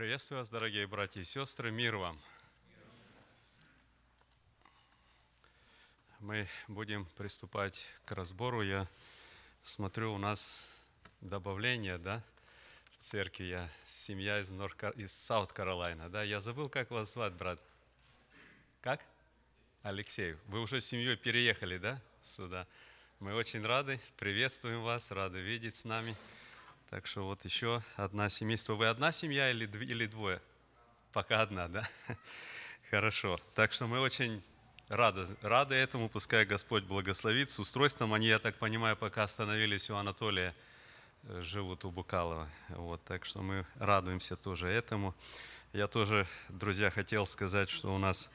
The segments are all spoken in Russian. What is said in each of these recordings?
Приветствую вас, дорогие братья и сестры, мир вам. Мы будем приступать к разбору. Я смотрю, у нас добавление, да, в церкви. Я семья из, Норка, из Саут-Каролайна, да. Я забыл, как вас звать, брат. Как? Алексей. Вы уже с семьей переехали, да, сюда? Мы очень рады, приветствуем вас, рады видеть с нами. Так что вот еще одна семейство. Вы одна семья или, или двое? Пока одна, да? Хорошо. Так что мы очень рады, рады этому. Пускай Господь благословит. С устройством они, я так понимаю, пока остановились у Анатолия, э, живут у Букалова. Вот, так что мы радуемся тоже этому. Я тоже, друзья, хотел сказать, что у нас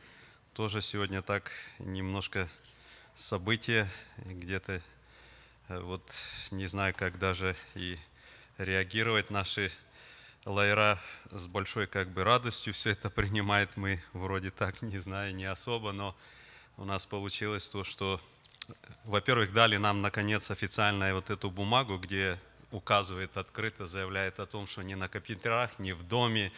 тоже сегодня так немножко события, где-то э, вот не знаю, как даже и реагировать. Наши лайра с большой как бы радостью все это принимает. Мы вроде так, не знаю, не особо, но у нас получилось то, что, во-первых, дали нам, наконец, официально вот эту бумагу, где указывает открыто, заявляет о том, что ни на компьютерах, ни в доме,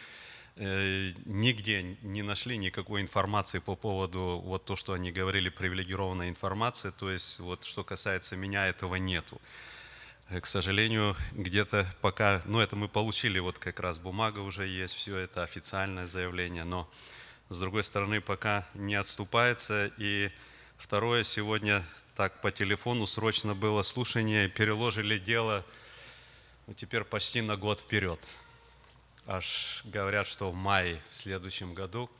э, нигде не нашли никакой информации по поводу вот то, что они говорили, привилегированная информация, то есть вот что касается меня, этого нету. К сожалению, где-то пока, ну это мы получили, вот как раз бумага уже есть, все это официальное заявление, но с другой стороны пока не отступается. И второе, сегодня так по телефону срочно было слушание, переложили дело ну, теперь почти на год вперед. Аж говорят, что в мае в следующем году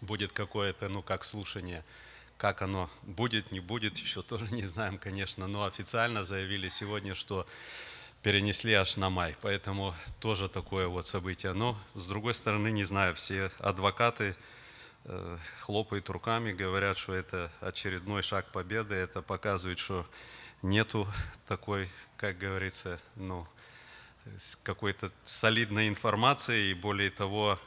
будет какое-то, ну как слушание – как оно будет, не будет, еще тоже не знаем, конечно, но официально заявили сегодня, что перенесли аж на май, поэтому тоже такое вот событие. Но, с другой стороны, не знаю, все адвокаты э, хлопают руками, говорят, что это очередной шаг победы, это показывает, что нету такой, как говорится, ну, какой-то солидной информации, и более того,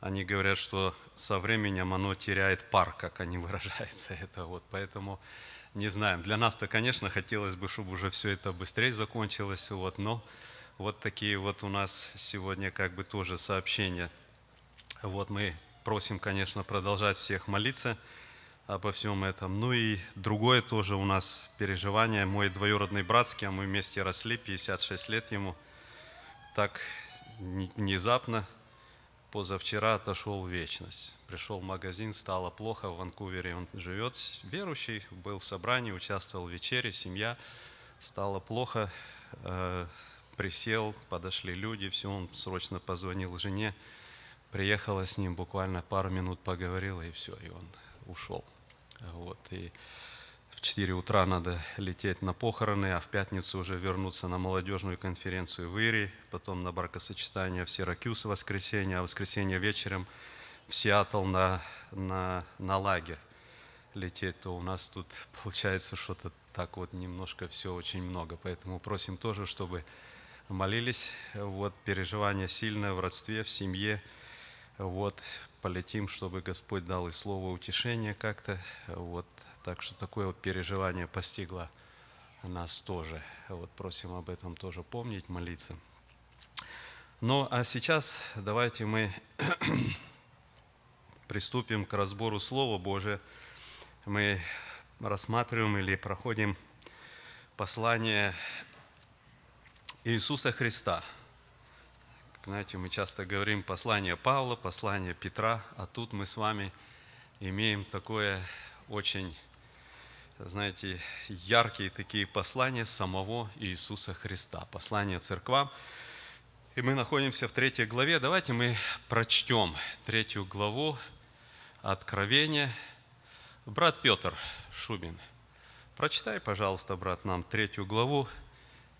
они говорят, что со временем оно теряет пар, как они выражаются. Это вот, поэтому не знаем. Для нас-то, конечно, хотелось бы, чтобы уже все это быстрее закончилось, вот, но вот такие вот у нас сегодня как бы тоже сообщения. Вот мы просим, конечно, продолжать всех молиться обо всем этом. Ну и другое тоже у нас переживание. Мой двоюродный брат, с кем мы вместе росли, 56 лет ему, так внезапно позавчера отошел в вечность. Пришел в магазин, стало плохо, в Ванкувере он живет, верующий, был в собрании, участвовал в вечере, семья, стало плохо, э, присел, подошли люди, все, он срочно позвонил жене, приехала с ним, буквально пару минут поговорила, и все, и он ушел. Вот, и в 4 утра надо лететь на похороны, а в пятницу уже вернуться на молодежную конференцию в Ири, потом на бракосочетание в Сиракюс в воскресенье, а в воскресенье вечером в Сиэтл на, на, на лагерь лететь, то у нас тут получается что-то так вот немножко все очень много. Поэтому просим тоже, чтобы молились. Вот переживание сильное в родстве, в семье. Вот полетим, чтобы Господь дал и слово утешения как-то. Вот так что такое вот переживание постигло нас тоже. Вот просим об этом тоже помнить, молиться. Ну, а сейчас давайте мы приступим к разбору Слова Божия. Мы рассматриваем или проходим послание Иисуса Христа. Знаете, мы часто говорим послание Павла, послание Петра, а тут мы с вами имеем такое очень знаете, яркие такие послания самого Иисуса Христа, послания церквам. И мы находимся в третьей главе. Давайте мы прочтем третью главу Откровения. Брат Петр Шубин, прочитай, пожалуйста, брат, нам третью главу,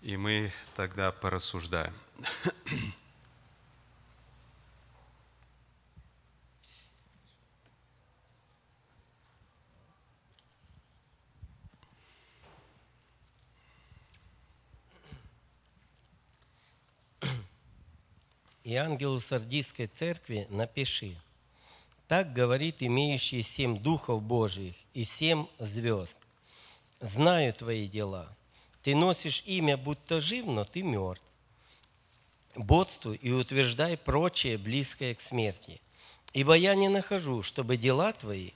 и мы тогда порассуждаем. И ангелу Сардийской церкви напиши. Так говорит имеющий семь духов Божьих и семь звезд. Знаю твои дела. Ты носишь имя, будто жив, но ты мертв. бодствуй и утверждай прочее, близкое к смерти. Ибо я не нахожу, чтобы дела твои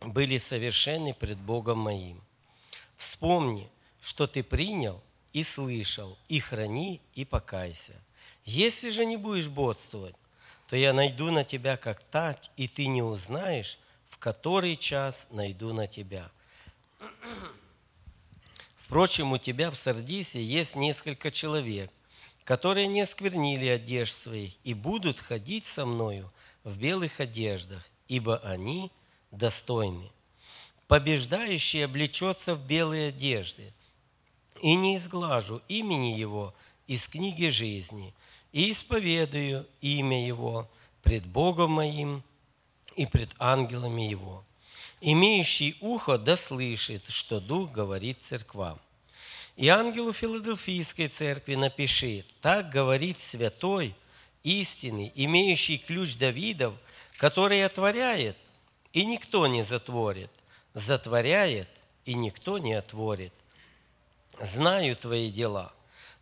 были совершенны пред Богом моим. Вспомни, что ты принял и слышал, и храни, и покайся. Если же не будешь бодствовать, то я найду на тебя как тать, и ты не узнаешь, в который час найду на тебя. Впрочем, у тебя в Сардисе есть несколько человек, которые не осквернили одежд своих и будут ходить со мною в белых одеждах, ибо они достойны. Побеждающий облечется в белые одежды, и не изглажу имени его из книги жизни, и исповедую имя его пред Богом моим и пред ангелами его. Имеющий ухо да слышит, что Дух говорит церквам. И ангелу Филадельфийской церкви напиши, так говорит святой, истинный, имеющий ключ Давидов, который отворяет, и никто не затворит, затворяет, и никто не отворит. Знаю твои дела.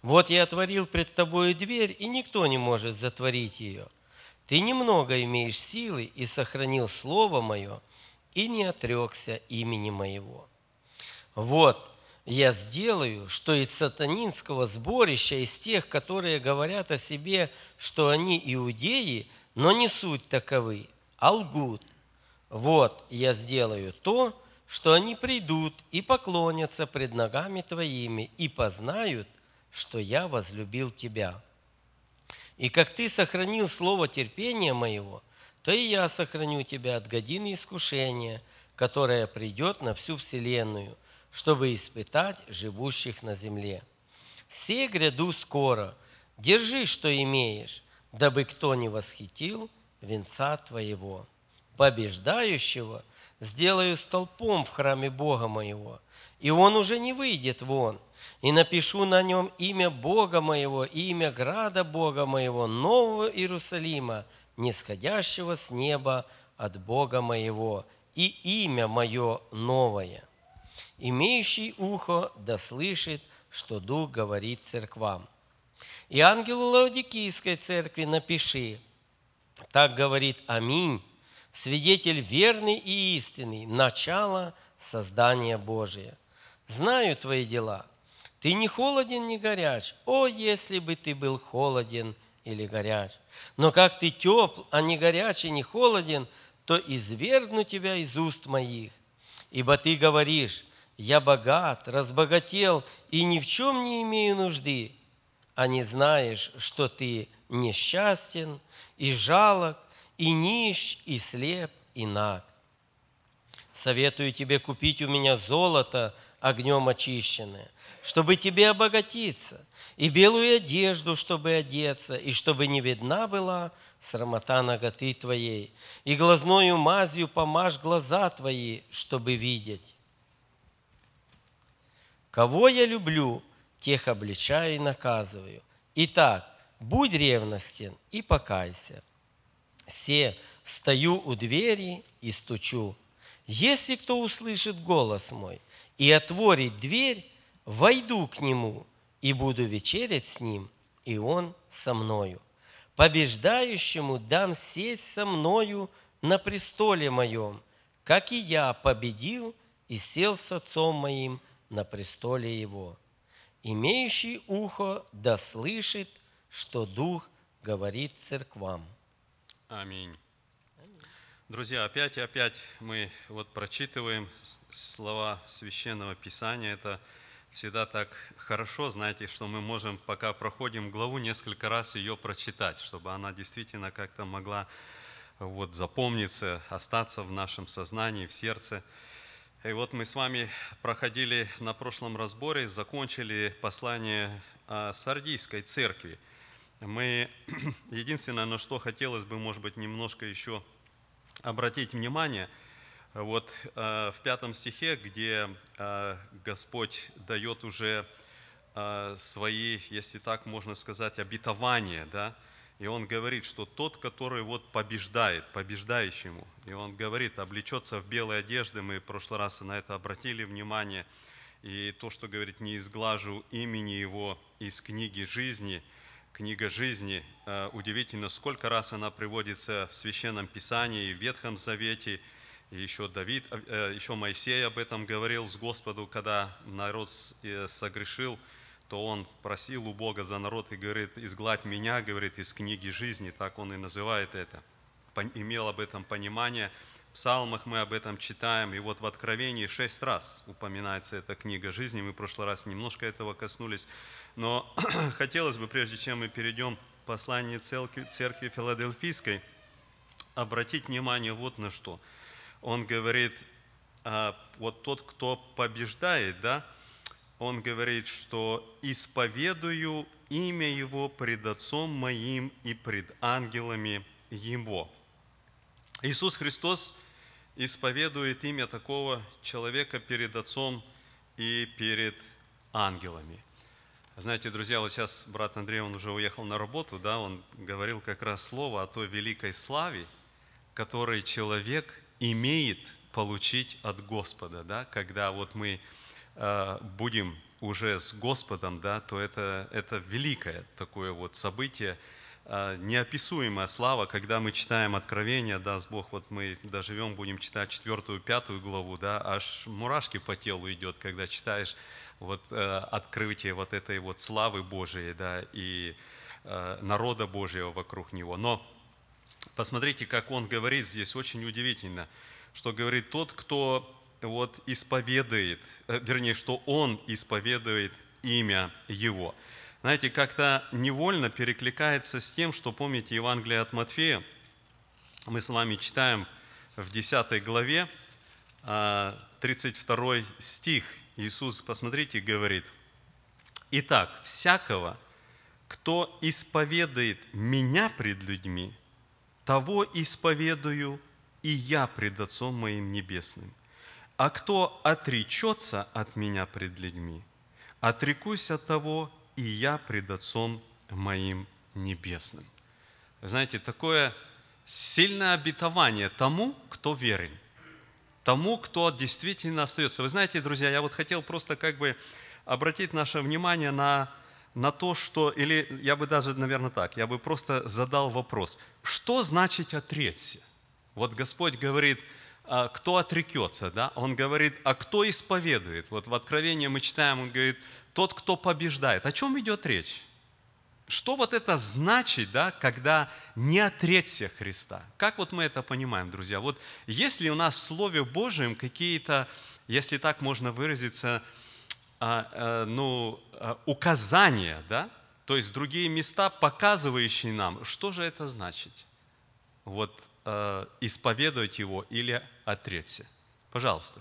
Вот я отворил пред тобою дверь, и никто не может затворить ее. Ты немного имеешь силы и сохранил слово мое, и не отрекся имени моего. Вот, я сделаю, что из сатанинского сборища, из тех, которые говорят о себе, что они иудеи, но не суть таковы, а лгут. Вот я сделаю то, что они придут и поклонятся пред ногами Твоими и познают, что я возлюбил Тебя. И как Ты сохранил слово терпения моего, то и я сохраню Тебя от годины искушения, которое придет на всю вселенную – чтобы испытать живущих на земле. Все гряду скоро, держи, что имеешь, дабы кто не восхитил венца твоего. Побеждающего сделаю столпом в храме Бога моего, и он уже не выйдет вон, и напишу на нем имя Бога моего имя града Бога моего, нового Иерусалима, нисходящего с неба от Бога моего, и имя мое новое имеющий ухо да слышит, что Дух говорит церквам. И ангелу Лаодикийской церкви напиши, так говорит Аминь, свидетель верный и истинный, начало создания Божия. Знаю твои дела. Ты не холоден, не горяч. О, если бы ты был холоден или горяч. Но как ты тепл, а не горяч и не холоден, то извергну тебя из уст моих. Ибо ты говоришь, я богат, разбогател и ни в чем не имею нужды, а не знаешь, что ты несчастен и жалок, и нищ, и слеп, и наг. Советую тебе купить у меня золото огнем очищенное, чтобы тебе обогатиться, и белую одежду, чтобы одеться, и чтобы не видна была срамота ноготы твоей, и глазною мазью помажь глаза твои, чтобы видеть. Кого я люблю, тех обличаю и наказываю. Итак, будь ревностен и покайся. Се, стою у двери и стучу. Если кто услышит голос мой и отворит дверь, войду к нему и буду вечерять с ним, и он со мною. Побеждающему дам сесть со мною на престоле моем, как и я победил и сел с отцом моим на престоле Его. Имеющий ухо да слышит, что Дух говорит церквам. Аминь. Друзья, опять и опять мы вот прочитываем слова Священного Писания. Это всегда так хорошо, знаете, что мы можем, пока проходим главу, несколько раз ее прочитать, чтобы она действительно как-то могла вот запомниться, остаться в нашем сознании, в сердце. И вот мы с вами проходили на прошлом разборе, закончили послание Сардийской церкви. Мы, единственное, на что хотелось бы, может быть, немножко еще обратить внимание, вот в пятом стихе, где Господь дает уже свои, если так можно сказать, обетования, да, и он говорит, что тот, который вот побеждает, побеждающему, и он говорит, облечется в белые одежды, мы в прошлый раз на это обратили внимание, и то, что говорит, не изглажу имени его из книги жизни, книга жизни. Э, удивительно, сколько раз она приводится в Священном Писании, в Ветхом Завете. И еще Давид, э, еще Моисей об этом говорил с Господу, когда народ э, согрешил, то он просил у Бога за народ и говорит, изгладь меня, говорит, из книги жизни, так он и называет это. Имел об этом понимание. В псалмах мы об этом читаем, и вот в Откровении шесть раз упоминается эта книга жизни. Мы в прошлый раз немножко этого коснулись. Но хотелось бы, прежде чем мы перейдем к посланию церкви, церкви Филадельфийской, обратить внимание вот на что. Он говорит, а, вот тот, кто побеждает, да, он говорит, что исповедую имя Его пред Отцом моим и пред ангелами Его. Иисус Христос исповедует имя такого человека перед Отцом и перед ангелами. Знаете, друзья, вот сейчас брат Андрей, он уже уехал на работу, да, он говорил как раз слово о той великой славе, которой человек имеет получить от Господа, да, когда вот мы э, будем уже с Господом, да, то это, это великое такое вот событие, э, неописуемая слава, когда мы читаем Откровение, даст Бог, вот мы доживем, будем читать четвертую, пятую главу, да, аж мурашки по телу идет, когда читаешь вот э, открытие вот этой вот славы Божией, да, и э, народа Божьего вокруг него. Но посмотрите, как он говорит здесь, очень удивительно, что говорит тот, кто вот исповедует, э, вернее, что он исповедует имя его. Знаете, как-то невольно перекликается с тем, что, помните, Евангелие от Матфея, мы с вами читаем в 10 главе, 32 а, стих, Иисус, посмотрите, говорит, «Итак, всякого, кто исповедует Меня пред людьми, того исповедую и Я пред Отцом моим Небесным. А кто отречется от Меня пред людьми, отрекусь от того и Я пред Отцом моим Небесным». знаете, такое сильное обетование тому, кто верен – тому, кто действительно остается. Вы знаете, друзья, я вот хотел просто как бы обратить наше внимание на, на то, что, или я бы даже, наверное, так, я бы просто задал вопрос, что значит отречься? Вот Господь говорит, «А кто отрекется, да? Он говорит, а кто исповедует? Вот в Откровении мы читаем, он говорит, тот, кто побеждает. О чем идет речь? Что вот это значит, да, когда не отречься Христа? Как вот мы это понимаем, друзья? Вот если у нас в Слове Божьем какие-то, если так можно выразиться, а, а, ну, а, указания, да, то есть другие места, показывающие нам, что же это значит? Вот исповедовать его или отречься. Пожалуйста.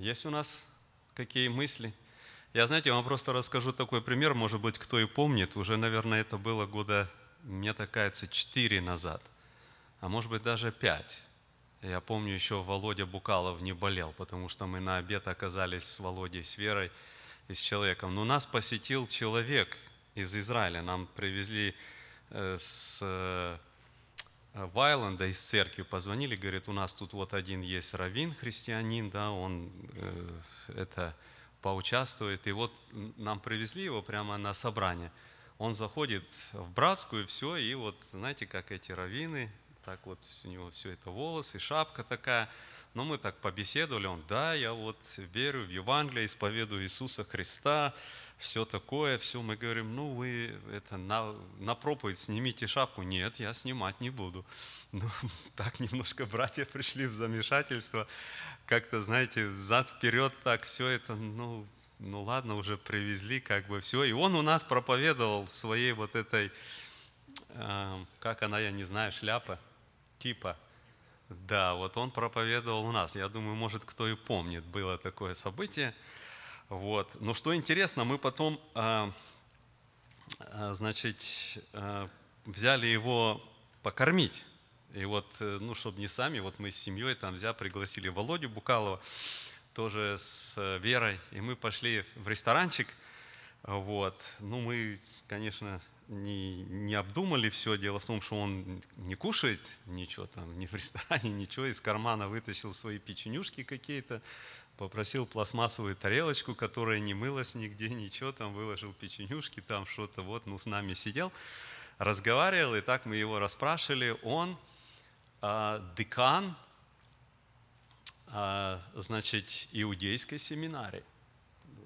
Есть у нас какие мысли? Я, знаете, вам просто расскажу такой пример, может быть, кто и помнит, уже, наверное, это было года, мне так кажется, 4 назад, а может быть, даже 5. Я помню, еще Володя Букалов не болел, потому что мы на обед оказались с Володей, с Верой и с человеком. Но нас посетил человек из Израиля. Нам привезли э, с Э, Вайленда из церкви позвонили, говорит, у нас тут вот один есть раввин, христианин, да, он э, это поучаствует. И вот нам привезли его прямо на собрание. Он заходит в братскую, все, и вот, знаете, как эти раввины, так вот у него все это волосы, шапка такая. Но мы так побеседовали, он, да, я вот верю в Евангелие, исповедую Иисуса Христа, все такое, все. Мы говорим, ну вы это на, на проповедь снимите шапку. Нет, я снимать не буду. Ну, так немножко братья пришли в замешательство. Как-то, знаете, взад-вперед так все это, ну, ну ладно, уже привезли, как бы все. И он у нас проповедовал в своей вот этой, э, как она, я не знаю, шляпа, типа. Да, вот он проповедовал у нас. Я думаю, может, кто и помнит, было такое событие. Вот. Но что интересно, мы потом, а, а, значит, а, взяли его покормить. И вот, э, ну, чтобы не сами, вот мы с семьей там взяли, пригласили Володю Букалова, тоже с Верой, и мы пошли в ресторанчик. Вот. Ну, мы, конечно, не, не обдумали все. Дело в том, что он не кушает ничего там, ни в ресторане, ничего. Из кармана вытащил свои печенюшки какие-то, попросил пластмассовую тарелочку, которая не мылась нигде, ничего, там выложил печенюшки, там что-то, вот, ну, с нами сидел, разговаривал, и так мы его расспрашивали. Он а, декан, а, значит, иудейской семинарии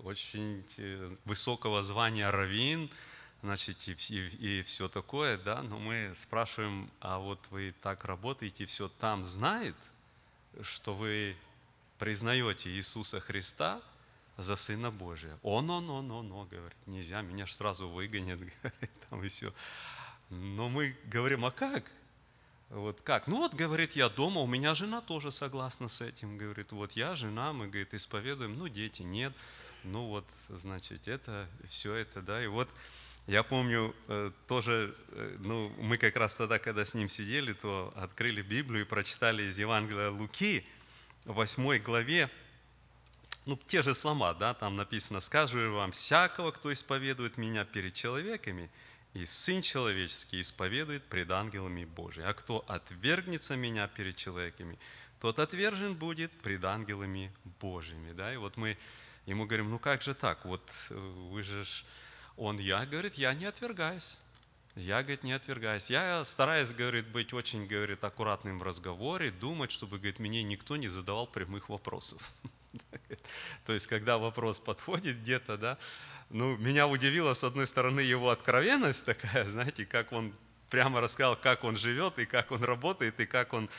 очень э, высокого звания раввин, значит, и, и, и все такое, да, но мы спрашиваем, а вот вы так работаете, все там знает, что вы признаете Иисуса Христа за Сына Божия. Он, он, он, он, он, говорит, нельзя, меня же сразу выгонят, говорит, там и все. Но мы говорим, а как? Вот как? Ну вот, говорит, я дома, у меня жена тоже согласна с этим, говорит, вот я, жена, мы, говорит, исповедуем, ну дети нет ну вот, значит, это, все это, да, и вот я помню э, тоже, э, ну, мы как раз тогда, когда с ним сидели, то открыли Библию и прочитали из Евангелия Луки, в 8 главе, ну, те же слова, да, там написано, «Скажу вам, всякого, кто исповедует меня перед человеками, и Сын Человеческий исповедует пред ангелами Божьими. А кто отвергнется меня перед человеками, тот отвержен будет пред ангелами Божьими». Да? И вот мы Ему говорим, ну как же так, вот э, вы же, он, я, говорит, я не отвергаюсь. Я, говорит, не отвергаюсь. Я стараюсь, говорит, быть очень, говорит, аккуратным в разговоре, думать, чтобы, говорит, мне никто не задавал прямых вопросов. То есть, когда вопрос подходит где-то, да, ну, меня удивила, с одной стороны, его откровенность такая, знаете, как он прямо рассказал, как он живет, и как он работает, и как он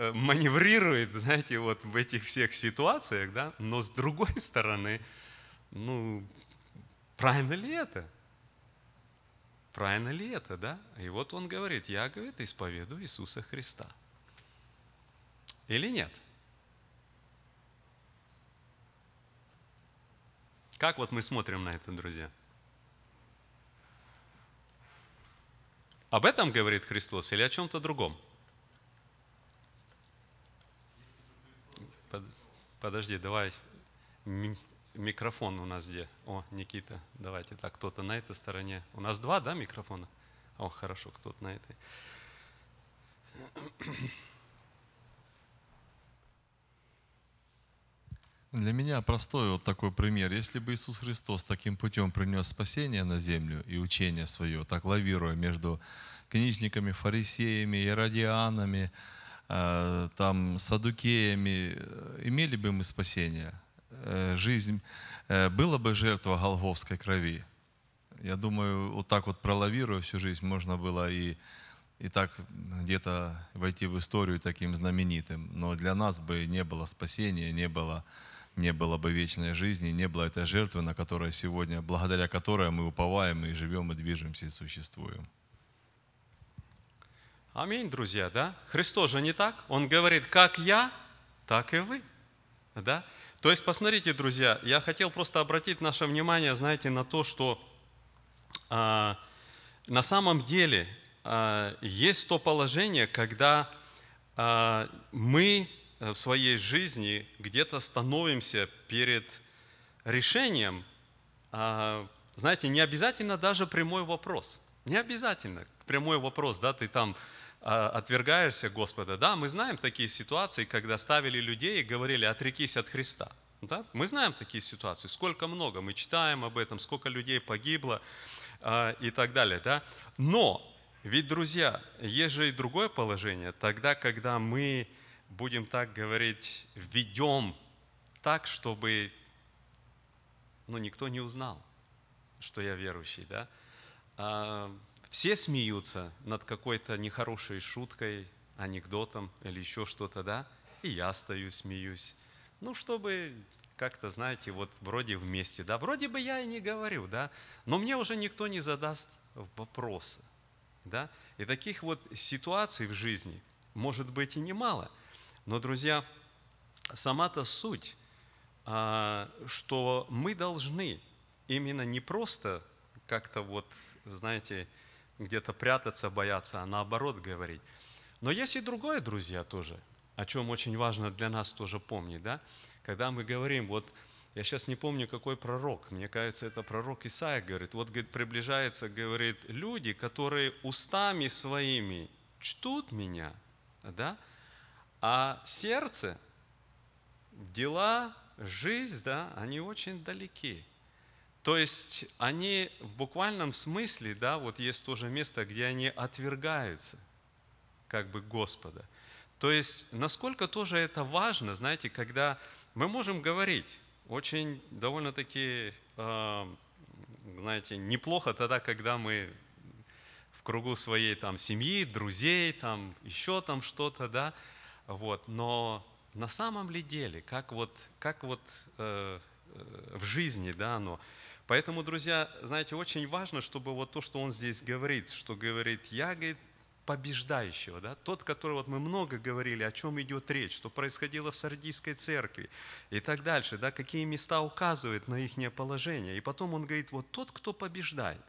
Э, маневрирует, знаете, вот в этих всех ситуациях, да, но с другой стороны, ну, правильно ли это? Правильно ли это, да? И вот он говорит, я, говорит, исповедую Иисуса Христа. Или нет? Как вот мы смотрим на это, друзья? Об этом говорит Христос или о чем-то другом? Подожди, давай. Микрофон у нас где? О, Никита, давайте так, кто-то на этой стороне. У нас два, да, микрофона? О, хорошо, кто-то на этой. Для меня простой вот такой пример. Если бы Иисус Христос таким путем принес спасение на землю и учение свое, так лавируя между книжниками, фарисеями, иродианами, Э, там, садукеями, э, имели бы мы спасение? Жизнь, была бы жертва Голговской крови? Я думаю, вот так вот пролавируя всю жизнь, можно было и, и так где-то войти в историю таким знаменитым. Но для нас бы не было спасения, не было, не было бы вечной жизни, не было этой жертвы, на которой сегодня, благодаря которой мы уповаем и живем, и движемся, и существуем. Аминь, друзья, да? Христос же не так. Он говорит, как я, так и вы. Да? То есть, посмотрите, друзья, я хотел просто обратить наше внимание, знаете, на то, что а, на самом деле а, есть то положение, когда а, мы в своей жизни где-то становимся перед решением, а, знаете, не обязательно даже прямой вопрос. Не обязательно прямой вопрос, да, ты там а, отвергаешься Господа. Да, мы знаем такие ситуации, когда ставили людей и говорили, отрекись от Христа. Да? Мы знаем такие ситуации, сколько много, мы читаем об этом, сколько людей погибло э, и так далее. Да? Но, ведь, друзья, есть же и другое положение. Тогда, когда мы, будем так говорить, ведем так, чтобы ну, никто не узнал, что я верующий. Да? Все смеются над какой-то нехорошей шуткой, анекдотом или еще что-то, да? И я стою, смеюсь. Ну, чтобы как-то, знаете, вот вроде вместе, да? Вроде бы я и не говорю, да? Но мне уже никто не задаст вопроса, да? И таких вот ситуаций в жизни может быть и немало. Но, друзья, сама-то суть, а, что мы должны именно не просто как-то вот, знаете, где-то прятаться, бояться, а наоборот говорить. Но есть и другое, друзья, тоже, о чем очень важно для нас тоже помнить, да? Когда мы говорим, вот я сейчас не помню, какой пророк, мне кажется, это пророк Исаия говорит, вот говорит, приближается, говорит, люди, которые устами своими чтут меня, да, а сердце, дела, жизнь, да, они очень далеки. То есть они в буквальном смысле, да, вот есть тоже место, где они отвергаются как бы Господа. То есть насколько тоже это важно, знаете, когда мы можем говорить, очень довольно-таки, э, знаете, неплохо тогда, когда мы в кругу своей там семьи, друзей, там еще там что-то, да, вот, но на самом ли деле, как вот, как вот э, э, в жизни, да, оно. Поэтому, друзья, знаете, очень важно, чтобы вот то, что он здесь говорит, что говорит, я, говорит, побеждающего, да, тот, который вот мы много говорили, о чем идет речь, что происходило в Сардийской церкви и так дальше, да, какие места указывают на их положение. И потом он говорит, вот тот, кто побеждает,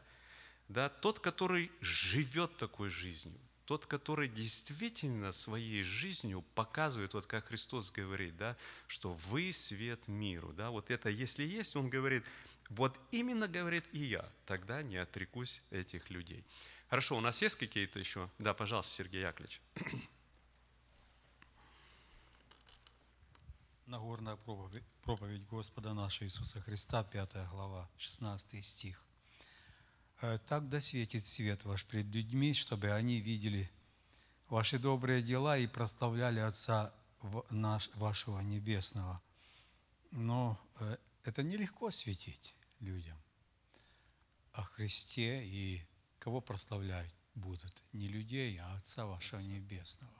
да, тот, который живет такой жизнью, тот, который действительно своей жизнью показывает, вот как Христос говорит, да, что вы свет миру. Да, вот это, если есть, он говорит, вот именно говорит и я, тогда не отрекусь этих людей. Хорошо, у нас есть какие-то еще? Да, пожалуйста, Сергей Яковлевич. Нагорная проповедь, проповедь Господа нашего Иисуса Христа, 5 глава, 16 стих. «Э, «Так да светит свет ваш пред людьми, чтобы они видели ваши добрые дела и прославляли Отца наш, вашего Небесного». Но э, это нелегко светить людям о Христе и Кого прославлять будут? Не людей, а Отца вашего Небесного.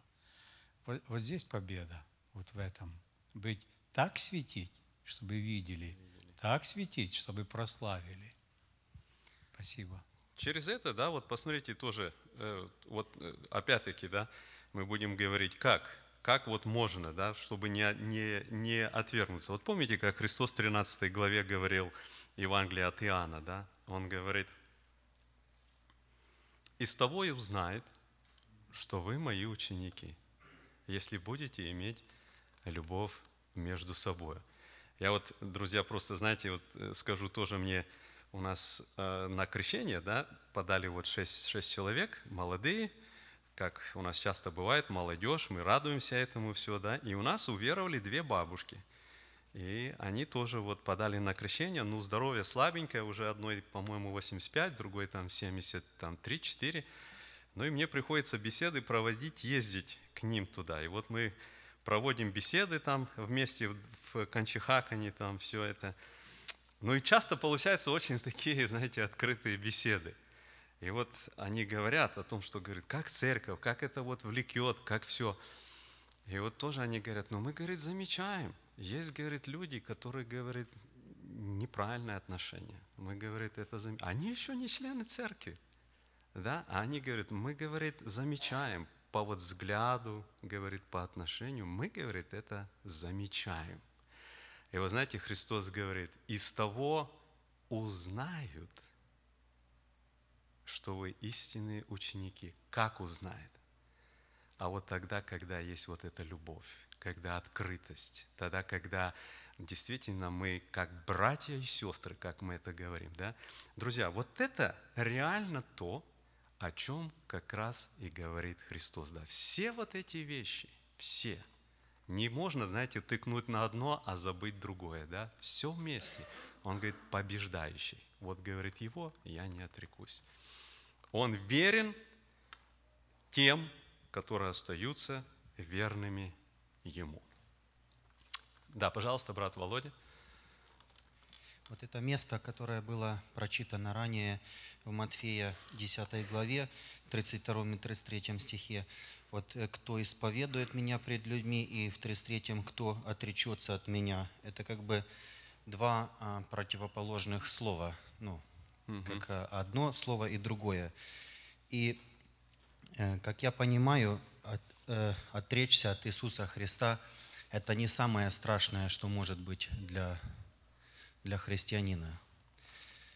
Вот, вот здесь победа, вот в этом. Быть так светить, чтобы видели, так светить, чтобы прославили. Спасибо. Через это, да, вот посмотрите тоже, э, вот э, опять-таки, да, мы будем говорить, как, как вот можно, да, чтобы не, не, не отвергнуться. Вот помните, как Христос в 13 главе говорил Евангелие от Иоанна, да, он говорит – из того и узнает, что вы мои ученики, если будете иметь любовь между собой. Я вот, друзья, просто, знаете, вот э, скажу тоже мне, у нас э, на крещение, да, подали вот шесть, шесть человек, молодые, как у нас часто бывает, молодежь, мы радуемся этому все, да, и у нас уверовали две бабушки. И они тоже вот подали на крещение, ну, здоровье слабенькое, уже одной, по-моему, 85, другой там 73-4. Ну и мне приходится беседы проводить, ездить к ним туда. И вот мы проводим беседы там вместе в Кончихакане, там все это. Ну и часто получаются очень такие, знаете, открытые беседы. И вот они говорят о том, что, говорит, как церковь, как это вот влекет, как все. И вот тоже они говорят, ну мы, говорит, замечаем – есть, говорит, люди, которые, говорят, неправильное отношение. Мы, говорит, это зам... Они еще не члены церкви. Да? А они говорят, мы, говорит, замечаем по вот взгляду, говорит, по отношению, мы, говорит, это замечаем. И вы знаете, Христос говорит, из того узнают, что вы истинные ученики. Как узнает? А вот тогда, когда есть вот эта любовь когда открытость, тогда, когда действительно мы как братья и сестры, как мы это говорим. Да? Друзья, вот это реально то, о чем как раз и говорит Христос. Да? Все вот эти вещи, все. Не можно, знаете, тыкнуть на одно, а забыть другое. Да? Все вместе. Он говорит, побеждающий. Вот говорит его, я не отрекусь. Он верен тем, которые остаются верными Ему. Да, пожалуйста, брат Володя. Вот это место, которое было прочитано ранее в Матфея 10 главе, 32 и 33 стихе. Вот э, «Кто исповедует меня пред людьми» и в 33 «Кто отречется от меня». Это как бы два а, противоположных слова. Ну, угу. как а, одно слово и другое. И, э, как я понимаю, от, э, отречься от Иисуса Христа – это не самое страшное, что может быть для, для христианина.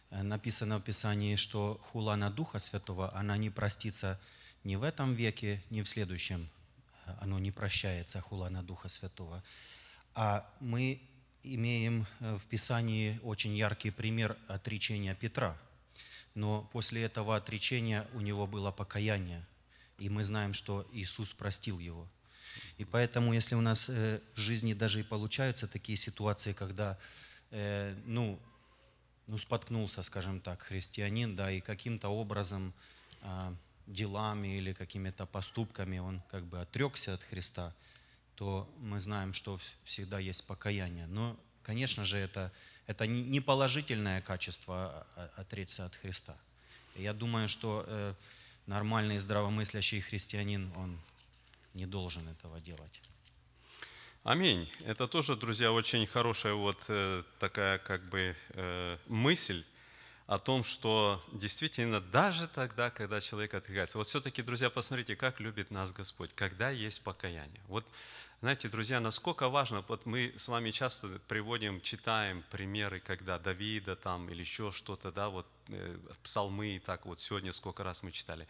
Э, написано в Писании, что хула на Духа Святого, она не простится ни в этом веке, ни в следующем. Оно не прощается, хула на Духа Святого. А мы имеем э, в Писании очень яркий пример отречения Петра. Но после этого отречения у него было покаяние. И мы знаем, что Иисус простил его. И поэтому, если у нас э, в жизни даже и получаются такие ситуации, когда, э, ну, ну, споткнулся, скажем так, христианин, да, и каким-то образом а, делами или какими-то поступками он как бы отрекся от Христа, то мы знаем, что всегда есть покаяние. Но, конечно же, это, это не положительное качество а, а, отречься от Христа. Я думаю, что э, нормальный здравомыслящий христианин, он не должен этого делать. Аминь. Это тоже, друзья, очень хорошая вот э, такая как бы э, мысль о том, что действительно даже тогда, когда человек отрекается, вот все-таки, друзья, посмотрите, как любит нас Господь, когда есть покаяние. Вот знаете, друзья, насколько важно, вот мы с вами часто приводим, читаем примеры, когда Давида там или еще что-то, да, вот э, псалмы, так вот сегодня сколько раз мы читали.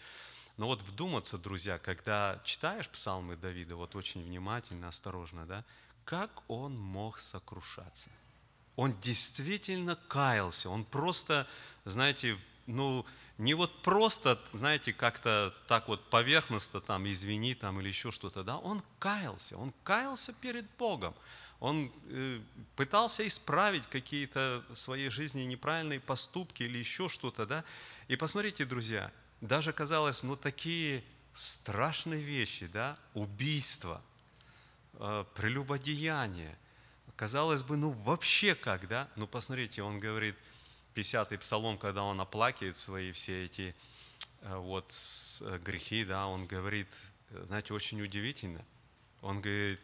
Но вот вдуматься, друзья, когда читаешь псалмы Давида, вот очень внимательно, осторожно, да, как он мог сокрушаться? Он действительно каялся, он просто, знаете, ну, не вот просто, знаете, как-то так вот поверхностно там извини там или еще что-то, да, он каялся, он каялся перед Богом. Он э, пытался исправить какие-то в своей жизни неправильные поступки или еще что-то, да. И посмотрите, друзья, даже казалось, ну такие страшные вещи, да, убийство, э, прелюбодеяние. Казалось бы, ну вообще как, да? Ну посмотрите, он говорит, 50-й псалом, когда он оплакивает свои все эти э, вот э, грехи, да, он говорит, знаете, очень удивительно. Он говорит,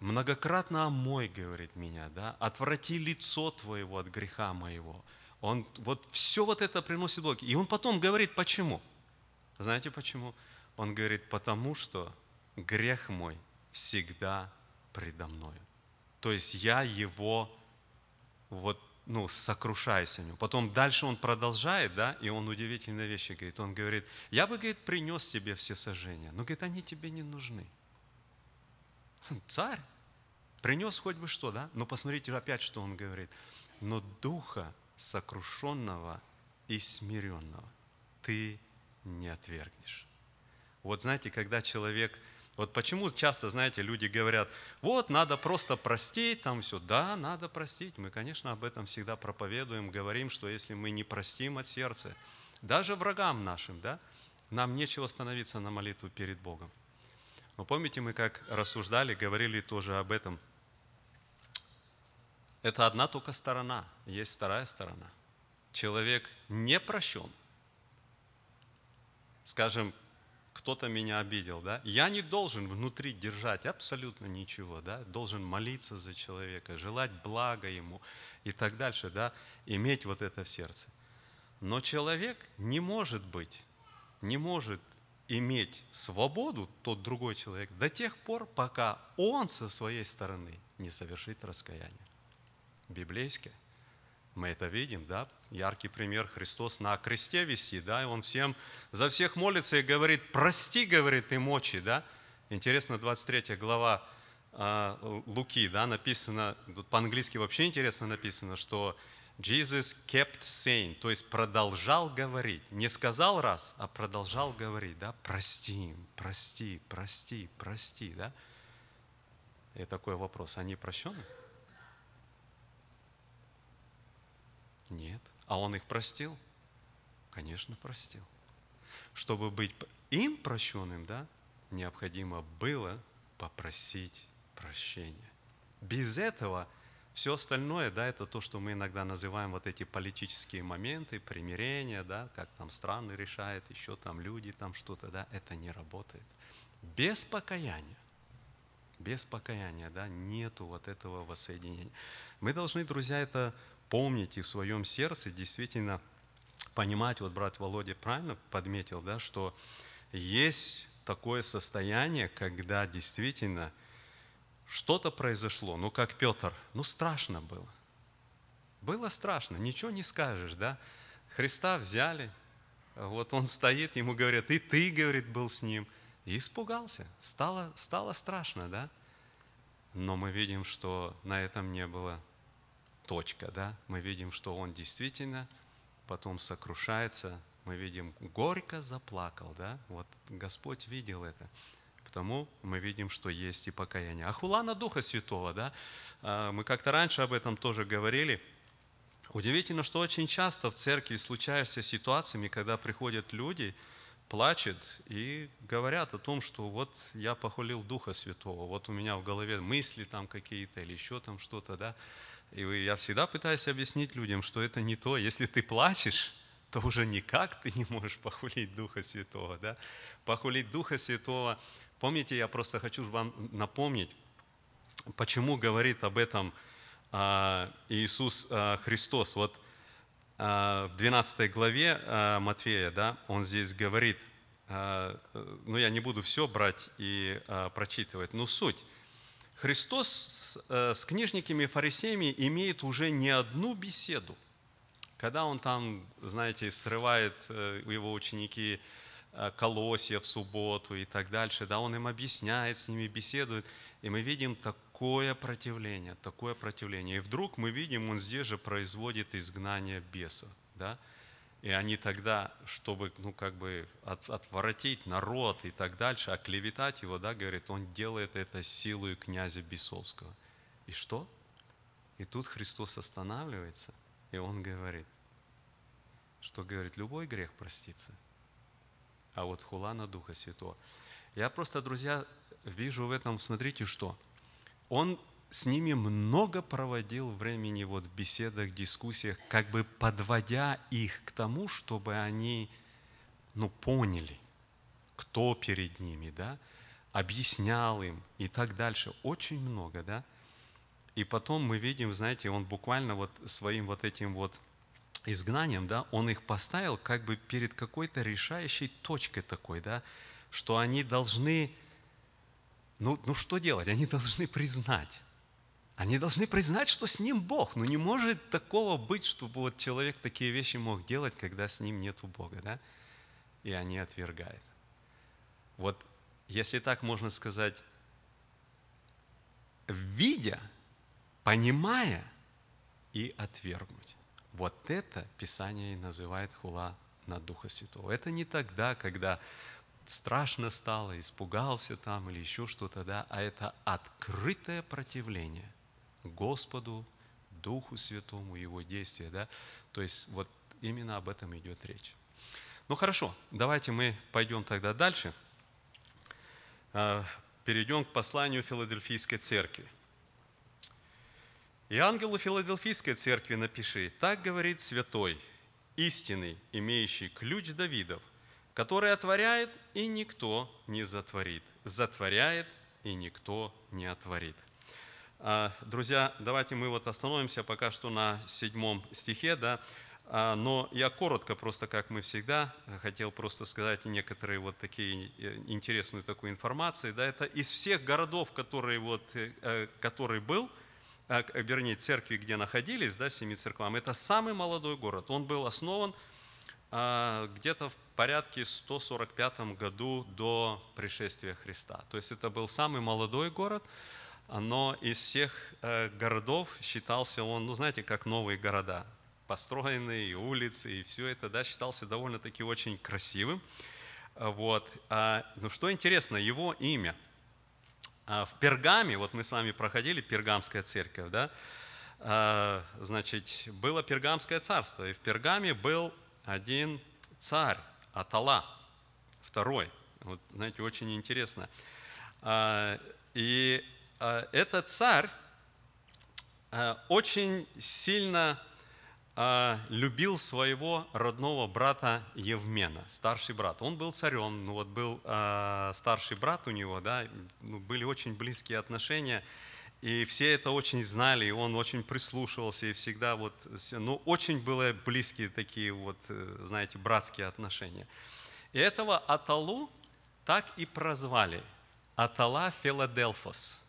многократно омой, говорит меня, да, отврати лицо твоего от греха моего. Он вот все вот это приносит Бог. И он потом говорит, почему? Знаете почему? Он говорит, потому что грех мой всегда предо мною. То есть я его вот ну, сокрушаюсь о нем. Потом дальше он продолжает, да, и он удивительные вещи говорит. Он говорит, я бы, говорит, принес тебе все сожжения, но, говорит, они тебе не нужны. Царь принес хоть бы что, да? Но посмотрите опять, что он говорит. Но духа сокрушенного и смиренного ты не отвергнешь. Вот знаете, когда человек, вот почему часто, знаете, люди говорят, вот надо просто простить, там все, да, надо простить. Мы, конечно, об этом всегда проповедуем, говорим, что если мы не простим от сердца, даже врагам нашим, да, нам нечего становиться на молитву перед Богом. Но помните, мы как рассуждали, говорили тоже об этом – это одна только сторона, есть вторая сторона. Человек не прощен. Скажем, кто-то меня обидел, да? Я не должен внутри держать абсолютно ничего, да? Должен молиться за человека, желать блага ему и так дальше, да? Иметь вот это в сердце. Но человек не может быть, не может иметь свободу, тот другой человек, до тех пор, пока он со своей стороны не совершит раскаяние библейское. Мы это видим, да? Яркий пример Христос на кресте висит, да, и Он всем, за всех молится и говорит, прости, говорит, им мочи, да? Интересно, 23 глава э, Луки, да, написано, по-английски вообще интересно написано, что Jesus kept saying, то есть продолжал говорить. Не сказал раз, а продолжал говорить, да, прости им, прости, прости, прости, да. И такой вопрос, они прощены? Нет. А он их простил? Конечно, простил. Чтобы быть им прощенным, да, необходимо было попросить прощения. Без этого все остальное, да, это то, что мы иногда называем вот эти политические моменты, примирения, да, как там страны решают, еще там люди там что-то, да, это не работает. Без покаяния, без покаяния, да, нету вот этого воссоединения. Мы должны, друзья, это помнить и в своем сердце действительно понимать, вот брат Володя правильно подметил, да, что есть такое состояние, когда действительно что-то произошло, ну как Петр, ну страшно было. Было страшно, ничего не скажешь, да. Христа взяли, вот он стоит, ему говорят, и ты, говорит, был с ним. И испугался, стало, стало страшно, да. Но мы видим, что на этом не было точка, да? Мы видим, что он действительно потом сокрушается, мы видим, горько заплакал, да? Вот Господь видел это. Потому мы видим, что есть и покаяние. А хула на Духа Святого, да? А, мы как-то раньше об этом тоже говорили. Удивительно, что очень часто в церкви случаются ситуациями, когда приходят люди, плачут и говорят о том, что вот я похвалил Духа Святого, вот у меня в голове мысли там какие-то или еще там что-то, да. И я всегда пытаюсь объяснить людям, что это не то. Если ты плачешь, то уже никак ты не можешь похвалить Духа Святого, да. Похвалить Духа Святого – Помните, я просто хочу вам напомнить, почему говорит об этом а, Иисус а, Христос. Вот а, в 12 главе Матфея, да, он здесь говорит, ну я не буду все брать и прочитывать, но суть. Христос с, с книжниками и фарисеями имеет уже не одну беседу. Когда он там, знаете, срывает э, его ученики Э, колосья в субботу и так дальше, да, он им объясняет, с ними беседует, и мы видим такое противление, такое противление. И вдруг мы видим, он здесь же производит изгнание бесов, да, и они тогда, чтобы, ну, как бы от, отворотить народ и так дальше, оклеветать его, да, говорит, он делает это силой князя Бесовского. И что? И тут Христос останавливается, и он говорит, что говорит, любой грех простится – а вот хула на Духа Святого. Я просто, друзья, вижу в этом, смотрите, что он с ними много проводил времени вот в беседах, дискуссиях, как бы подводя их к тому, чтобы они ну, поняли, кто перед ними, да, объяснял им и так дальше. Очень много, да. И потом мы видим, знаете, он буквально вот своим вот этим вот изгнанием, да, он их поставил как бы перед какой-то решающей точкой такой, да, что они должны, ну, ну что делать? Они должны признать. Они должны признать, что с ним Бог. Ну не может такого быть, чтобы вот человек такие вещи мог делать, когда с ним нету Бога, да? И они отвергают. Вот если так можно сказать, видя, понимая и отвергнуть. Вот это Писание и называет хула на Духа Святого. Это не тогда, когда страшно стало, испугался там или еще что-то, да, а это открытое противление Господу, Духу Святому, Его действия, да. То есть вот именно об этом идет речь. Ну хорошо, давайте мы пойдем тогда дальше. А, перейдем к посланию Филадельфийской церкви. И ангелу Филадельфийской церкви напиши, так говорит святой, истинный, имеющий ключ Давидов, который отворяет, и никто не затворит, затворяет, и никто не отворит. А, друзья, давайте мы вот остановимся пока что на седьмом стихе, да, а, но я коротко, просто как мы всегда, хотел просто сказать некоторые вот такие э, интересную такую информацию. Да, это из всех городов, которые вот, э, э, который был – а, вернее, церкви, где находились, да, семи церквам, это самый молодой город. Он был основан где-то в порядке 145 году до пришествия Христа. То есть это был самый молодой город, но из всех э, городов считался он, ну знаете, как новые города, построенные улицы, и все это, да, считался довольно-таки очень красивым. Вот. А, ну что интересно, его имя – а, в Пергаме, вот мы с вами проходили Пергамская церковь, да, а, значит, было Пергамское царство, и в Пергаме был один царь, Атала, второй. Вот, знаете, очень интересно. А, и этот царь очень сильно а, любил своего родного брата Евмена, старший брат. Он был царем, ну вот был а, старший брат у него, да, ну, были очень близкие отношения, и все это очень знали, и он очень прислушивался, и всегда вот, ну очень были близкие такие вот, э, знаете, братские отношения. И этого Аталу так и прозвали, Атала Филадельфос,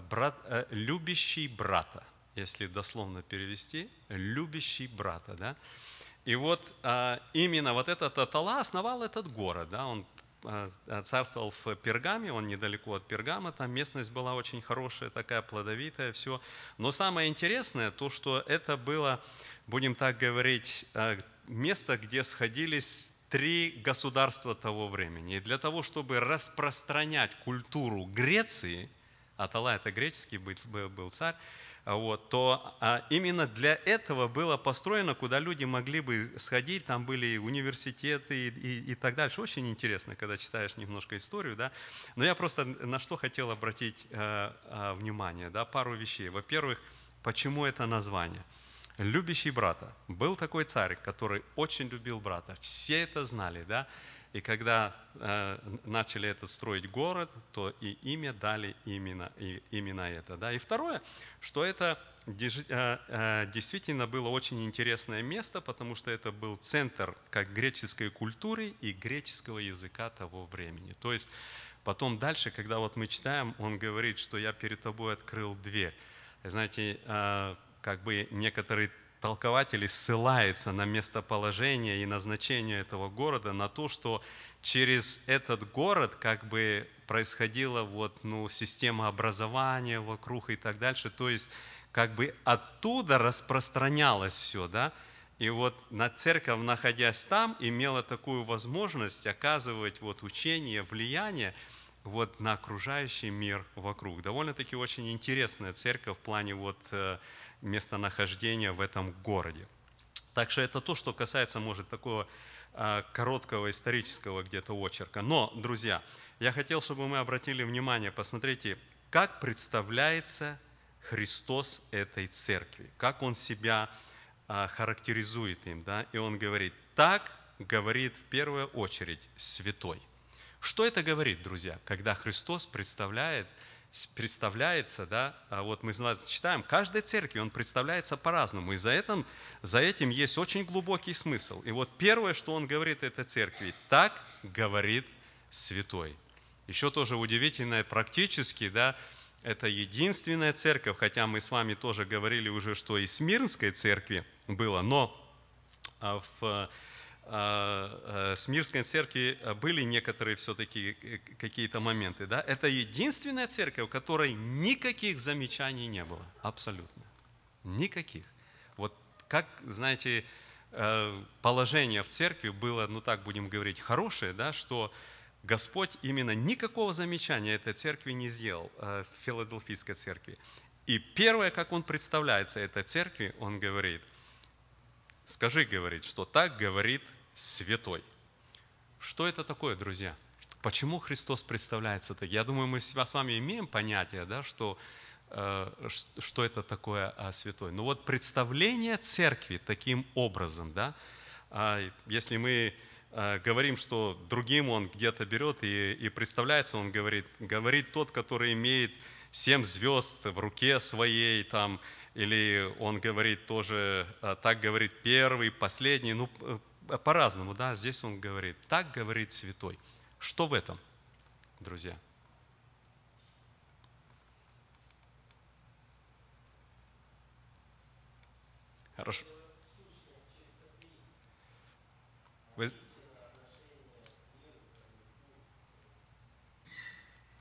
брат, э, любящий брата если дословно перевести, любящий брата. Да? И вот а, именно вот этот Атала основал этот город. Да? Он царствовал в Пергаме, он недалеко от Пергама, там местность была очень хорошая, такая плодовитая, все. Но самое интересное, то, что это было, будем так говорить, место, где сходились три государства того времени. И для того, чтобы распространять культуру Греции, Атала это греческий был, царь, вот, то а, именно для этого было построено, куда люди могли бы сходить, там были и университеты и, и, и так дальше. Очень интересно, когда читаешь немножко историю, да. Но я просто на что хотел обратить э, э, внимание, да, пару вещей. Во-первых, почему это название? Любящий брата. Был такой царь, который очень любил брата. Все это знали, да. И когда э, начали этот строить город, то и имя дали именно, и, именно это. Да? И второе, что это э, э, действительно было очень интересное место, потому что это был центр как греческой культуры и греческого языка того времени. То есть потом дальше, когда вот мы читаем, он говорит, что я перед тобой открыл дверь. Знаете, э, как бы некоторые толкователей ссылается на местоположение и назначение этого города, на то, что через этот город как бы происходила вот, ну, система образования вокруг и так дальше. То есть как бы оттуда распространялось все, да, и вот на церковь, находясь там, имела такую возможность оказывать вот учение, влияние вот на окружающий мир вокруг. Довольно-таки очень интересная церковь в плане вот э, местонахождения в этом городе. Так что это то, что касается, может, такого а, короткого исторического где-то очерка. Но, друзья, я хотел, чтобы мы обратили внимание, посмотрите, как представляется Христос этой церкви, как Он себя а, характеризует им. Да? И Он говорит, так говорит в первую очередь святой. Что это говорит, друзья, когда Христос представляет представляется, да, а вот мы читаем, каждой церкви он представляется по-разному, и за этим, за этим есть очень глубокий смысл. И вот первое, что он говорит этой церкви, так говорит святой. Еще тоже удивительное, практически, да, это единственная церковь, хотя мы с вами тоже говорили уже, что и Смирнской церкви было, но а, в а, а, с Мирской церкви были некоторые все-таки э, какие-то моменты. Да? Это единственная церковь, у которой никаких замечаний не было. Абсолютно. Никаких. Вот как, знаете, э, положение в церкви было, ну так будем говорить, хорошее, да, что Господь именно никакого замечания этой церкви не сделал, э, в Филадельфийской церкви. И первое, как он представляется этой церкви, он говорит – Скажи, говорит, что так говорит святой. Что это такое, друзья? Почему Христос представляется так? Я думаю, мы с вами имеем понятие, да, что, э, что это такое а, святой. Но вот представление церкви таким образом, да, а, если мы э, говорим, что другим он где-то берет и, и представляется, он говорит, говорит тот, который имеет семь звезд в руке своей, там, или он говорит тоже, а, так говорит первый, последний, ну, э, по-разному, да, здесь он говорит, так говорит святой. Что в этом, друзья? Хорошо. Вы...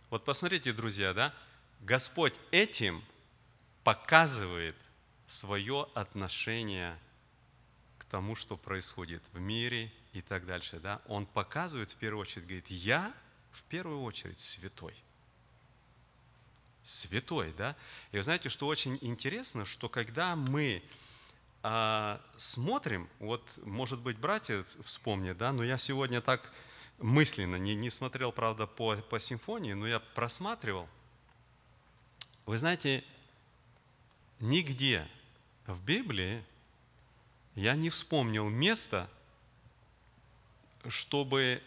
Вот посмотрите, друзья, да, Господь этим показывает свое отношение к тому, что происходит в мире и так дальше. Да? Он показывает в первую очередь, говорит, я в первую очередь святой. Святой, да? И вы знаете, что очень интересно, что когда мы а, смотрим, вот, может быть, братья вспомнят, да, но я сегодня так мысленно, не, не смотрел, правда, по, по симфонии, но я просматривал. Вы знаете, нигде в Библии я не вспомнил места, чтобы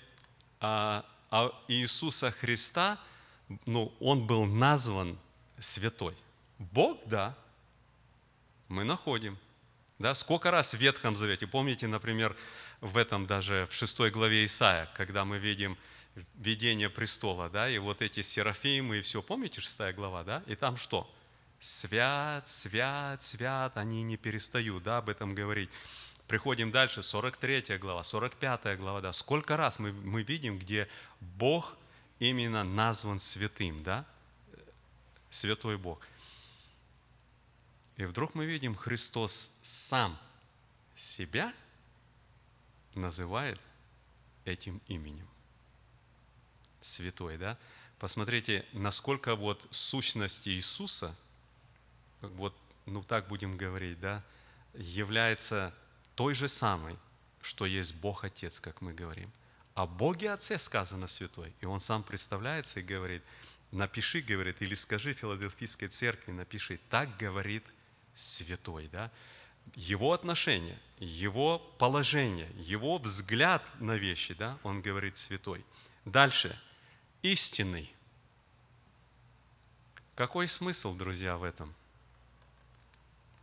а, а Иисуса Христа, ну, он был назван святой. Бог, да, мы находим. Да, сколько раз в Ветхом Завете, помните, например, в этом даже в шестой главе Исаия, когда мы видим видение престола, да, и вот эти серафимы и все, помните шестая глава, да, и там что? Свят, свят, свят, они не перестают да, об этом говорить. Приходим дальше, 43 глава, 45 глава, да. Сколько раз мы, мы видим, где Бог именно назван святым, да? Святой Бог. И вдруг мы видим, Христос сам себя называет этим именем. Святой, да? Посмотрите, насколько вот сущность Иисуса, вот, ну так будем говорить, да, является той же самой, что есть Бог Отец, как мы говорим. О Боге Отце сказано святой. И он сам представляется и говорит, напиши, говорит, или скажи Филадельфийской церкви, напиши, так говорит святой, да? Его отношение, его положение, его взгляд на вещи, да, он говорит святой. Дальше, истинный. Какой смысл, друзья, в этом?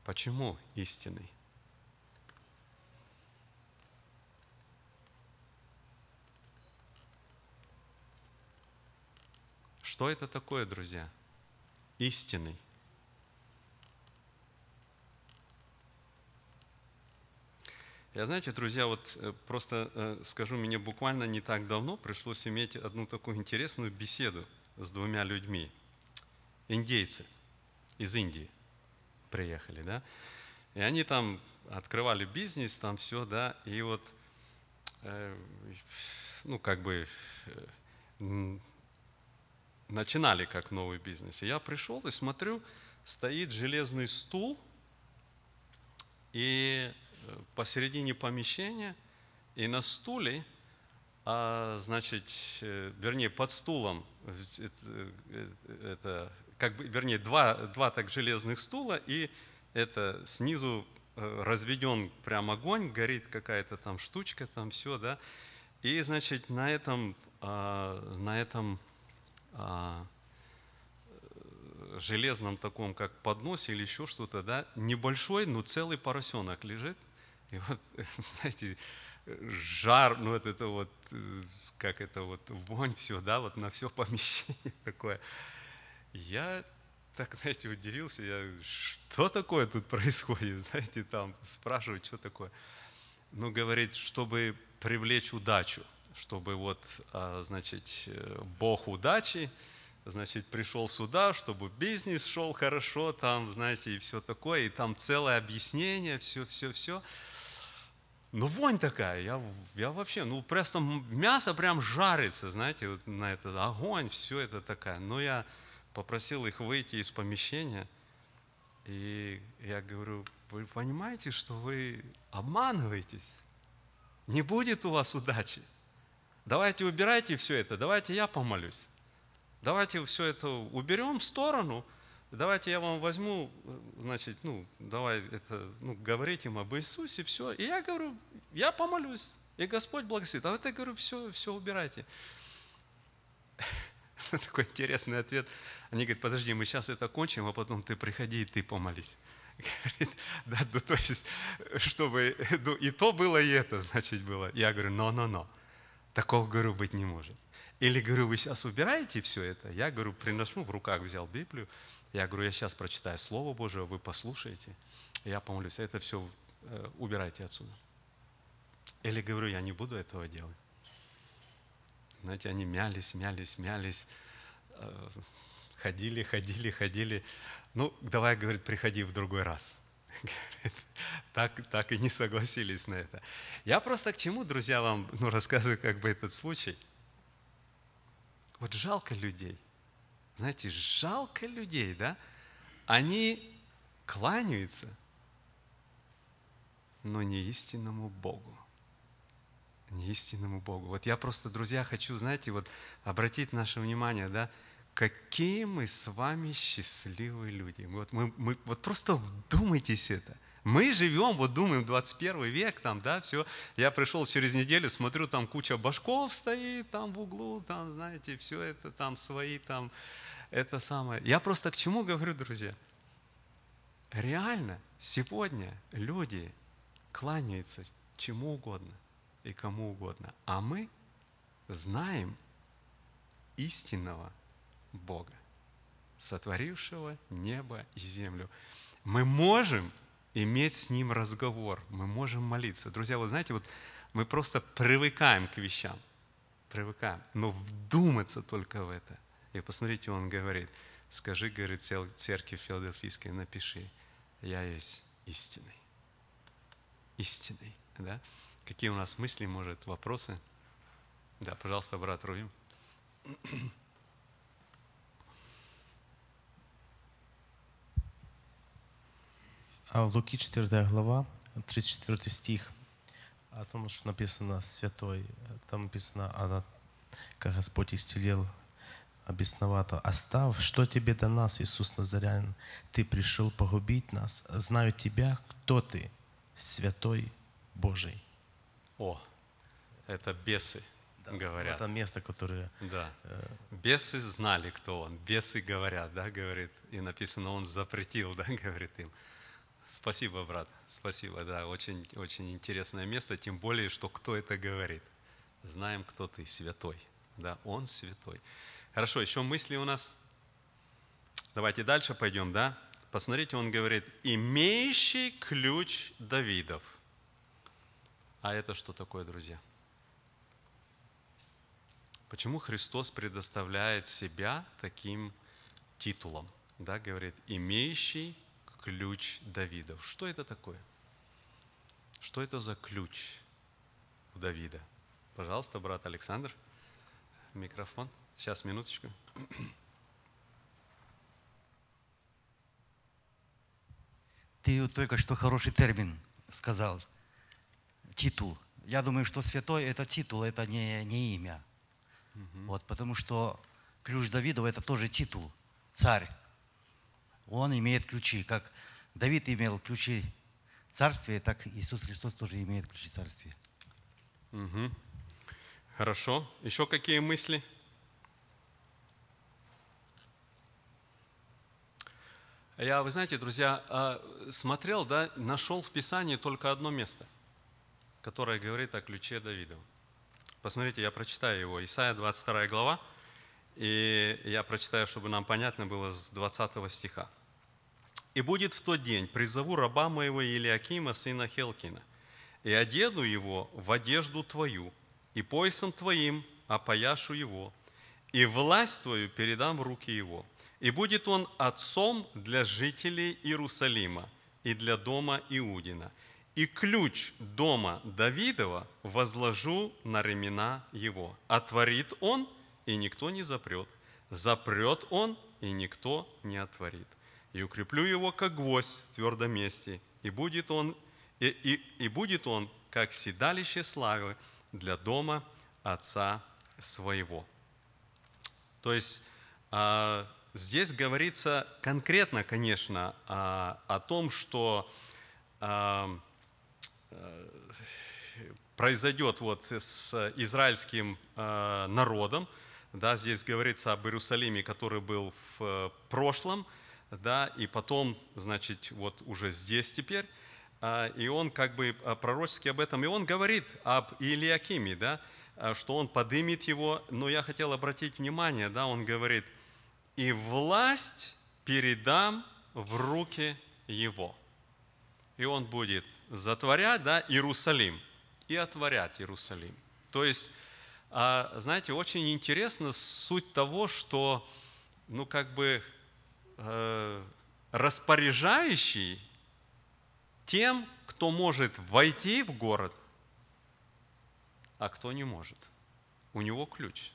Почему истинный? Что это такое, друзья? Истинный. Я, знаете, друзья, вот э, просто э, скажу, мне буквально не так давно пришлось иметь одну такую интересную беседу с двумя людьми. Индейцы из Индии приехали, да? И они там открывали бизнес, там все, да, и вот, э, ну, как бы, начинали как новый бизнес. И я пришел и смотрю, стоит железный стул, и э, посередине помещения, и на стуле, а, значит, э, вернее, под стулом, это, это как бы, вернее, два, два так железных стула, и это снизу э, разведен прям огонь, горит какая-то там штучка, там все, да. И, значит, на этом, а, на этом а, железном таком, как подносе или еще что-то, да, небольшой, но целый поросенок лежит. И вот, знаете, жар, ну вот это вот, как это вот, вонь, все, да, вот на все помещение такое. Я так, знаете, удивился, я, что такое тут происходит, знаете, там спрашивают, что такое. Ну, говорит, чтобы привлечь удачу чтобы вот, а, значит, э, Бог удачи, значит, пришел сюда, чтобы бизнес шел хорошо, там, знаете, и все такое, и там целое объяснение, все, все, все. Ну, вонь такая, я, я вообще, ну, просто мясо прям жарится, знаете, вот на это, огонь, все это такая. Но я попросил их выйти из помещения, и я говорю, вы понимаете, что вы обманываетесь? Не будет у вас удачи. Давайте убирайте все это, давайте я помолюсь. Давайте все это уберем в сторону, давайте я вам возьму, значит, ну, давай это, ну, говорить им об Иисусе, все. И я говорю, я помолюсь, и Господь благословит. А вот я говорю, все, все убирайте. Такой интересный ответ. Они говорят, подожди, мы сейчас это кончим, а потом ты приходи и ты помолись. Говорит, да, ну, то есть, чтобы, ну, и то было, и это, значит, было. Я говорю, но-но-но. Такого, говорю, быть не может. Или, говорю, вы сейчас убираете все это? Я, говорю, приношу, в руках взял Библию. Я говорю, я сейчас прочитаю Слово Божие, вы послушаете. Я помолюсь, это все э, убирайте отсюда. Или, говорю, я не буду этого делать. Знаете, они мялись, мялись, мялись, ходили, ходили, ходили. Ну, давай, говорит, приходи в другой раз так, так и не согласились на это. Я просто к чему, друзья, вам ну, рассказываю как бы этот случай. Вот жалко людей. Знаете, жалко людей, да? Они кланяются, но не истинному Богу. Не истинному Богу. Вот я просто, друзья, хочу, знаете, вот обратить наше внимание, да, какие мы с вами счастливые люди. Вот, мы, мы, вот просто вдумайтесь это. Мы живем, вот думаем, 21 век, там, да, все. Я пришел через неделю, смотрю, там куча башков стоит, там в углу, там, знаете, все это, там свои, там, это самое. Я просто к чему говорю, друзья? Реально, сегодня люди кланяются чему угодно и кому угодно, а мы знаем истинного Бога, сотворившего небо и землю. Мы можем иметь с Ним разговор, мы можем молиться. Друзья, вы знаете, вот мы просто привыкаем к вещам, привыкаем, но вдуматься только в это. И посмотрите, он говорит, скажи, говорит, церкви Филадельфийской, напиши, я есть истинный. Истинный, да? Какие у нас мысли, может, вопросы? Да, пожалуйста, брат Рувим. А в Луки 4 глава, 34 стих, о том, что написано «святой», там написано, она, как Господь исцелил бесновато. «Остав, что тебе до нас, Иисус Назарянин? Ты пришел погубить нас. Знаю тебя, кто ты, святой Божий». О, это бесы Да, говорят. Это место, которое... Да. э, Бесы знали, кто он. Бесы говорят, да, говорит. И написано, он запретил, да, говорит им. Спасибо, брат, спасибо, да, очень, очень интересное место, тем более, что кто это говорит. Знаем, кто ты, святой, да, он святой. Хорошо, еще мысли у нас? Давайте дальше пойдем, да? Посмотрите, он говорит, имеющий ключ Давидов. А это что такое, друзья? Почему Христос предоставляет себя таким титулом? Да, говорит, имеющий ключ Давидов. Что это такое? Что это за ключ у Давида? Пожалуйста, брат Александр, микрофон. Сейчас, минуточку. Ты вот только что хороший термин сказал. Титул. Я думаю, что святой – это титул, это не, не имя. Вот, потому что ключ Давидова – это тоже титул, царь. Он имеет ключи. Как Давид имел ключи царствия, так Иисус Христос тоже имеет ключи царствия. Мгм. Хорошо. Еще какие мысли? Я, вы знаете, друзья, а, смотрел, да, нашел в Писании только одно место, которое говорит о ключе Давида. Посмотрите, я прочитаю его. Исайя 22 глава, и я прочитаю, чтобы нам понятно было с 20 стиха. «И будет в тот день, призову раба моего Илиакима, сына Хелкина, и одену его в одежду твою, и поясом твоим опояшу его, и власть твою передам в руки его. И будет он отцом для жителей Иерусалима и для дома Иудина. И ключ дома Давидова возложу на ремена его. Отворит он, и никто не запрет. Запрет он, и никто не отворит. И укреплю его, как гвоздь в твердом месте, и будет он, и, и, и будет он, как седалище славы для дома отца своего. То есть а, здесь говорится конкретно, конечно, а, о том, что а, произойдет вот с израильским э, народом. Да, здесь говорится об Иерусалиме, который был в э, прошлом, да, и потом, значит, вот уже здесь теперь. А, И он как бы пророчески об этом, и он говорит об Илиакиме, да, что он подымет его. Но я хотел обратить внимание, да, он говорит, и власть передам в руки его. И он будет затворять, да, Иерусалим и отворять Иерусалим. То есть, а, знаете, очень интересна суть того, что, ну, как бы э, распоряжающий тем, кто может войти в город, а кто не может. У него ключ.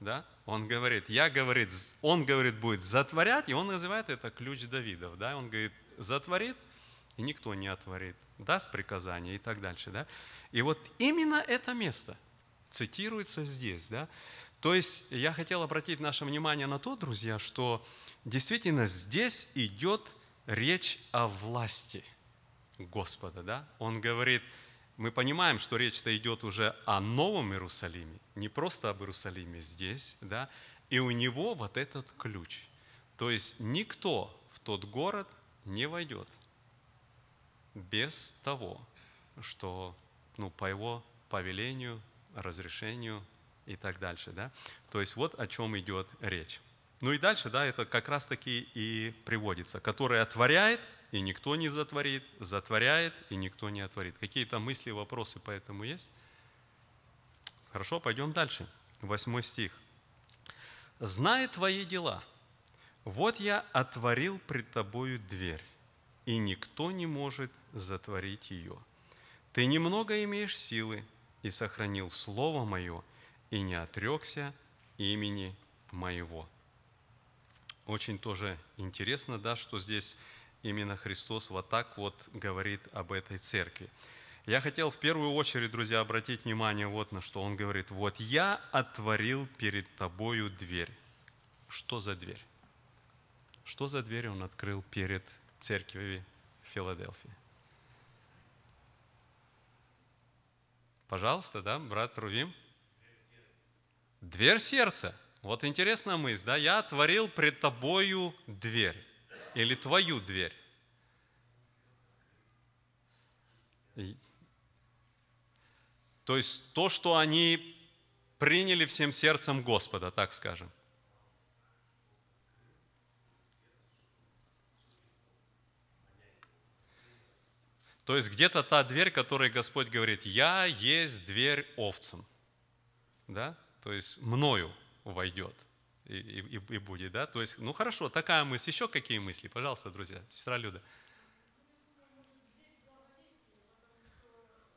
Да? Он говорит, я говорит, он говорит, будет затворять, и он называет это ключ Давидов. Да? Он говорит, затворит, и никто не отворит. Даст приказание и так дальше. Да? И вот именно это место цитируется здесь. Да? То есть я хотел обратить наше внимание на то, друзья, что действительно здесь идет речь о власти Господа. Да? Он говорит, мы понимаем, что речь-то идет уже о Новом Иерусалиме, не просто об Иерусалиме здесь, да, и у него вот этот ключ. То есть никто в тот город не войдет без того, что ну, по его повелению, разрешению и так дальше. Да? То есть вот о чем идет речь. Ну и дальше, да, это как раз таки и приводится, который отворяет и никто не затворит, затворяет, и никто не отворит. Какие-то мысли, вопросы по этому есть? Хорошо, пойдем дальше. Восьмой стих. «Знай твои дела. Вот я отворил пред тобою дверь, и никто не может затворить ее. Ты немного имеешь силы, и сохранил Слово Мое, и не отрекся имени Моего». Очень тоже интересно, да, что здесь именно Христос вот так вот говорит об этой церкви. Я хотел в первую очередь, друзья, обратить внимание вот на что. Он говорит, вот я отворил перед тобою дверь. Что за дверь? Что за дверь он открыл перед церковью Филадельфии? Пожалуйста, да, брат Рувим? Дверь сердца. Вот интересная мысль, да? Я отворил пред тобою дверь. Или твою дверь. То есть то, что они приняли всем сердцем Господа, так скажем. То есть где-то та дверь, которой Господь говорит, я есть дверь овцам. Да? То есть мною войдет и, и, и будет. Да? То есть, ну хорошо, такая мысль. Еще какие мысли? Пожалуйста, друзья. Сестра Люда.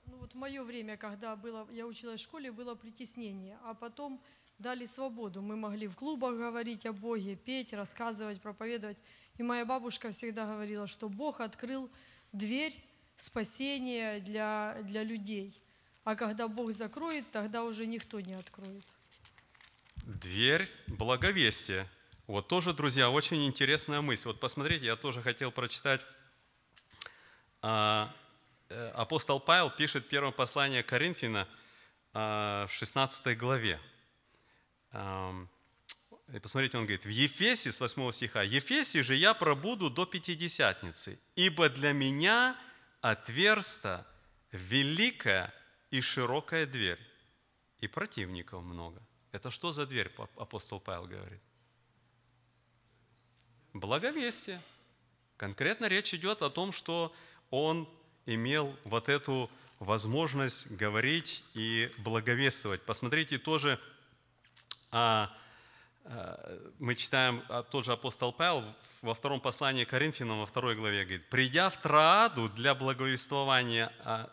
Ну вот в мое время, когда было, я училась в школе, было притеснение, а потом дали свободу. Мы могли в клубах говорить о Боге, петь, рассказывать, проповедовать. И моя бабушка всегда говорила, что Бог открыл дверь спасения для, для людей. А когда Бог закроет, тогда уже никто не откроет. Дверь благовестия. Вот тоже, друзья, очень интересная мысль. Вот посмотрите, я тоже хотел прочитать а, Э, апостол Павел пишет первое послание Коринфяна э, в 16 главе. И посмотрите, он говорит, в Ефесе, с 8 стиха, «Ефесе же я пробуду до Пятидесятницы, ибо для меня отверста великая и широкая дверь, и противников много». Это что за дверь, апостол Павел говорит? Благовестие. Конкретно речь идет о том, что он имел вот эту возможность говорить и благовествовать. Посмотрите тоже, а, мы читаем а, тот же апостол Павел во втором послании к Коринфянам, во второй главе, говорит, «Придя в Трааду для благовествования, а,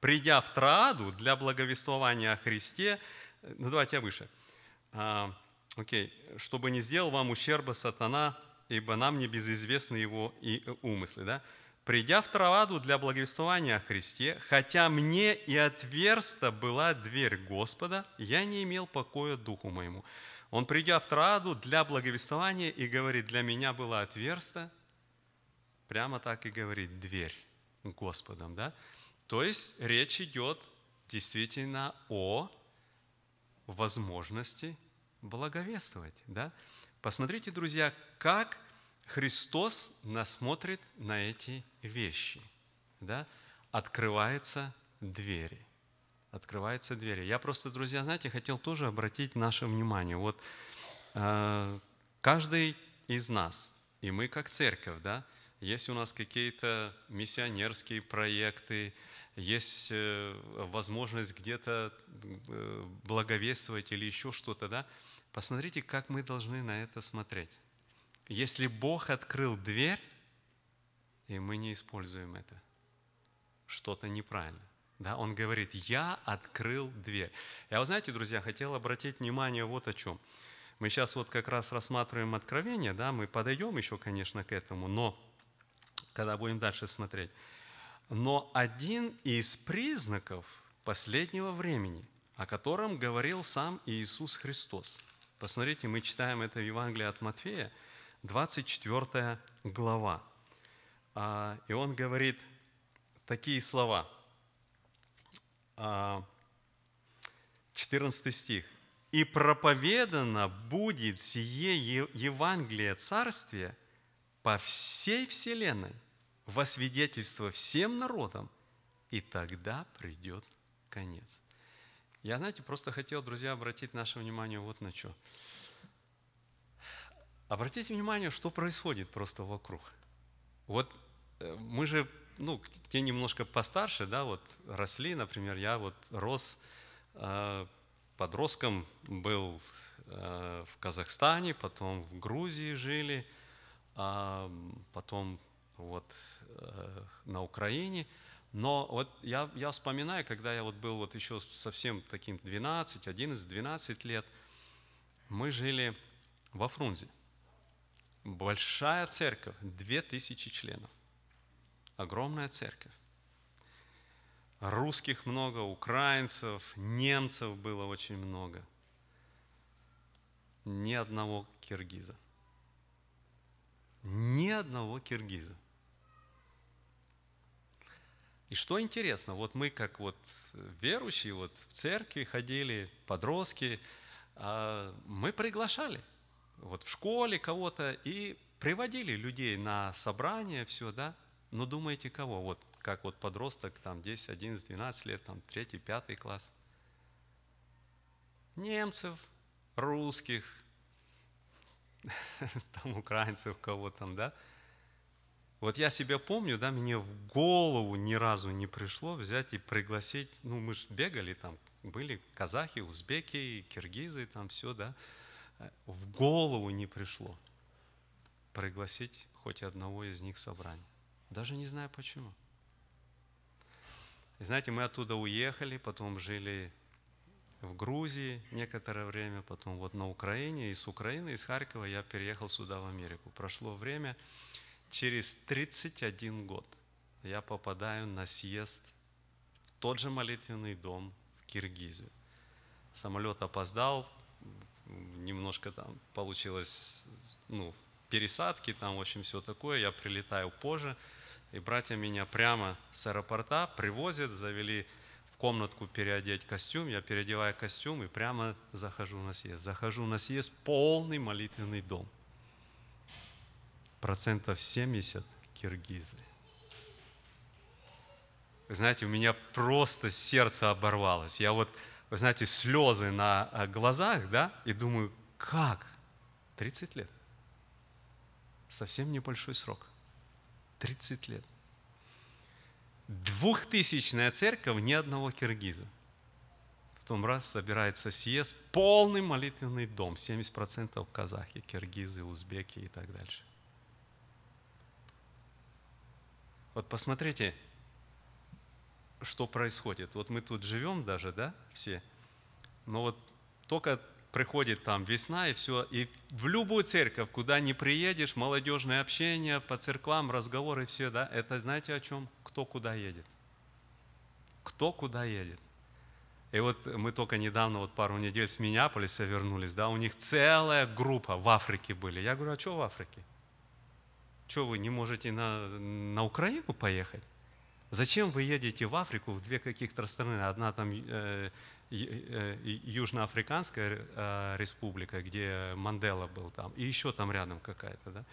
придя в Трааду для благовествования о Христе, ну давайте я выше, а, окей, чтобы не сделал вам ущерба сатана, ибо нам не безызвестны его и умыслы». Да? придя в Траваду для благовествования о Христе, хотя мне и отверста была дверь Господа, я не имел покоя духу моему. Он, придя в Траваду для благовествования и говорит, для меня была отверста, прямо так и говорит, дверь Господом. Да? То есть речь идет действительно о возможности благовествовать. Да? Посмотрите, друзья, как Христос нас смотрит на эти вещи. Да? Открываются двери. Открываются двери. Я просто, друзья, знаете, хотел тоже обратить наше внимание. Вот э, каждый из нас, и мы как церковь, да, есть у нас какие-то миссионерские проекты, есть э, возможность где-то э, благовествовать или еще что-то, да, посмотрите, как мы должны на это смотреть. Если Бог открыл дверь, и мы не используем это, что-то неправильно. Да, он говорит, я открыл дверь. Я, вы знаете, друзья, хотел обратить внимание вот о чем. Мы сейчас вот как раз рассматриваем откровение, да, мы подойдем еще, конечно, к этому, но когда будем дальше смотреть. Но один из признаков последнего времени, о котором говорил сам Иисус Христос. Посмотрите, мы читаем это в Евангелии от Матфея, 24 глава. А, и он говорит такие слова. 14 а, стих. «И проповедано будет сие Евангелие Царствия по всей вселенной, во свидетельство всем народам, и тогда придет конец». Я, знаете, просто хотел, друзья, обратить наше внимание вот на что. Обратите внимание, что происходит просто вокруг. Вот э, мы же, ну, те немножко постарше, да, вот росли, например, я вот рос э, подростком, был э, в Казахстане, потом в Грузии жили, а потом вот э, на Украине. Но вот я, я вспоминаю, когда я вот был вот еще совсем таким 12, 11, 12 лет, мы жили во Фрунзе. Большая церковь, 2000 членов. Огромная церковь. Русских много, украинцев, немцев было очень много. Ни одного киргиза. Ни одного киргиза. И что интересно, вот мы как вот верующие, вот в церкви ходили, подростки, а, мы приглашали вот в школе кого-то и приводили людей на собрание, все, да, но думаете кого? Вот как вот подросток, там 10, 11, 12 лет, там 3, 5 класс. Немцев, русских, там украинцев, кого там, да, вот я себя помню, да, мне в голову ни разу не пришло взять и пригласить, ну мы же бегали там, были казахи, узбеки, киргизы, там все, да, в голову не пришло пригласить хоть одного из них в собрание. Даже не знаю почему. И знаете, мы оттуда уехали, потом жили в Грузии некоторое время, потом вот на Украине, и с Украины, из Харькова я переехал сюда, в Америку. Прошло время, через 31 год я попадаю на съезд в тот же молитвенный дом в Киргизию. Самолет опоздал, немножко там получилось, ну, пересадки, там, в общем, все такое. Я прилетаю позже, и братья меня прямо с аэропорта привозят, завели в комнатку переодеть костюм, я переодеваю костюм и прямо захожу на съезд. Захожу на съезд, полный молитвенный дом процентов 70 киргизы. Вы знаете, у меня просто сердце оборвалось. Я вот, вы знаете, слезы на э, глазах, да, и думаю, как? 30 лет. Совсем небольшой срок. 30 лет. Двухтысячная церковь, ни одного киргиза. В том раз собирается съезд, полный молитвенный дом, 70% казахи, киргизы, узбеки и так дальше. Вот посмотрите, что происходит. Вот мы тут живем даже, да, все, но вот только приходит там весна и все, и в любую церковь, куда не приедешь, молодежное общение, по церквам, разговоры, все, да, это знаете о чем? Кто куда едет? Кто куда едет? И вот мы только недавно, вот пару недель с Миннеаполиса вернулись, да, у них целая группа в Африке были. Я говорю, а что в Африке? Что вы не можете на, на Украину поехать? Зачем вы едете в Африку, в две каких-то страны? Одна там э, Южноафриканская э, республика, где Мандела был там, и еще там рядом какая-то, да?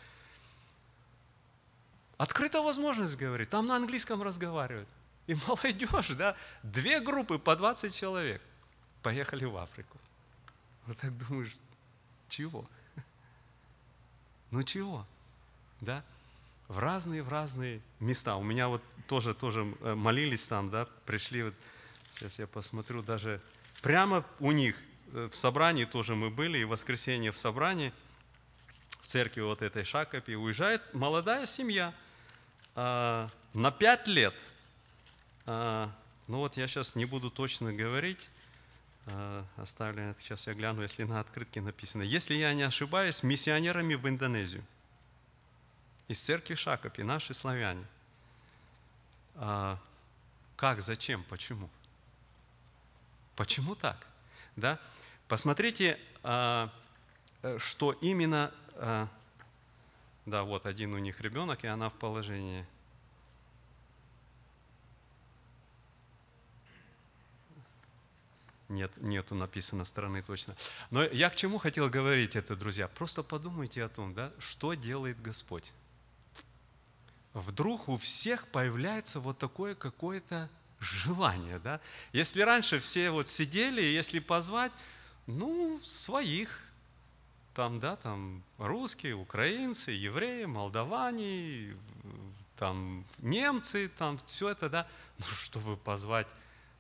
Открытая возможность, говорит, там на английском разговаривают. И молодежь, да, две группы по 20 человек поехали в Африку. Вот так думаешь, чего? Ну чего? да, в разные, в разные места. У меня вот тоже, тоже э, молились там, да, пришли, вот, сейчас я посмотрю, даже прямо у них э, в собрании тоже мы были, и в воскресенье в собрании, в церкви вот этой Шакопи, уезжает молодая семья а, на пять лет. А, ну вот я сейчас не буду точно говорить, а, оставлю, сейчас я гляну, если на открытке написано. Если я не ошибаюсь, миссионерами в Индонезию из церкви Шакопи, наши славяне. А, как, зачем, почему? Почему так? Да? Посмотрите, а, э, что именно... А, да, вот один у них ребенок, и она в положении. Нет, нету написано стороны точно. Но я к чему хотел говорить это, друзья? Просто подумайте о том, да, что делает Господь вдруг у всех появляется вот такое какое-то желание. Да? Если раньше все вот сидели, если позвать, ну, своих, там, да, там, русские, украинцы, евреи, молдаване, там немцы, там все это, да, ну, чтобы позвать,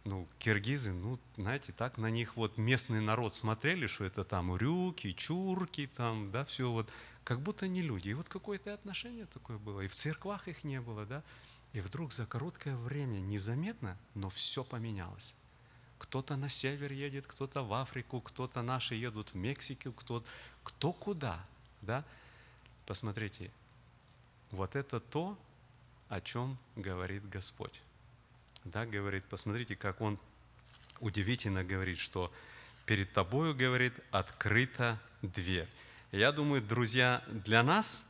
ну, киргизы, ну, знаете, так на них вот местный народ смотрели, что это там урюки, чурки, там, да, все вот, как будто не люди. И вот какое-то отношение такое было, и в церквах их не было, да, и вдруг за короткое время, незаметно, но все поменялось. Кто-то на север едет, кто-то в Африку, кто-то наши едут в Мексику, кто, кто куда, да. Посмотрите, вот это то, о чем говорит Господь. Да, говорит, посмотрите, как Он удивительно говорит, что перед тобою, говорит, открыта дверь. Я думаю, друзья, для нас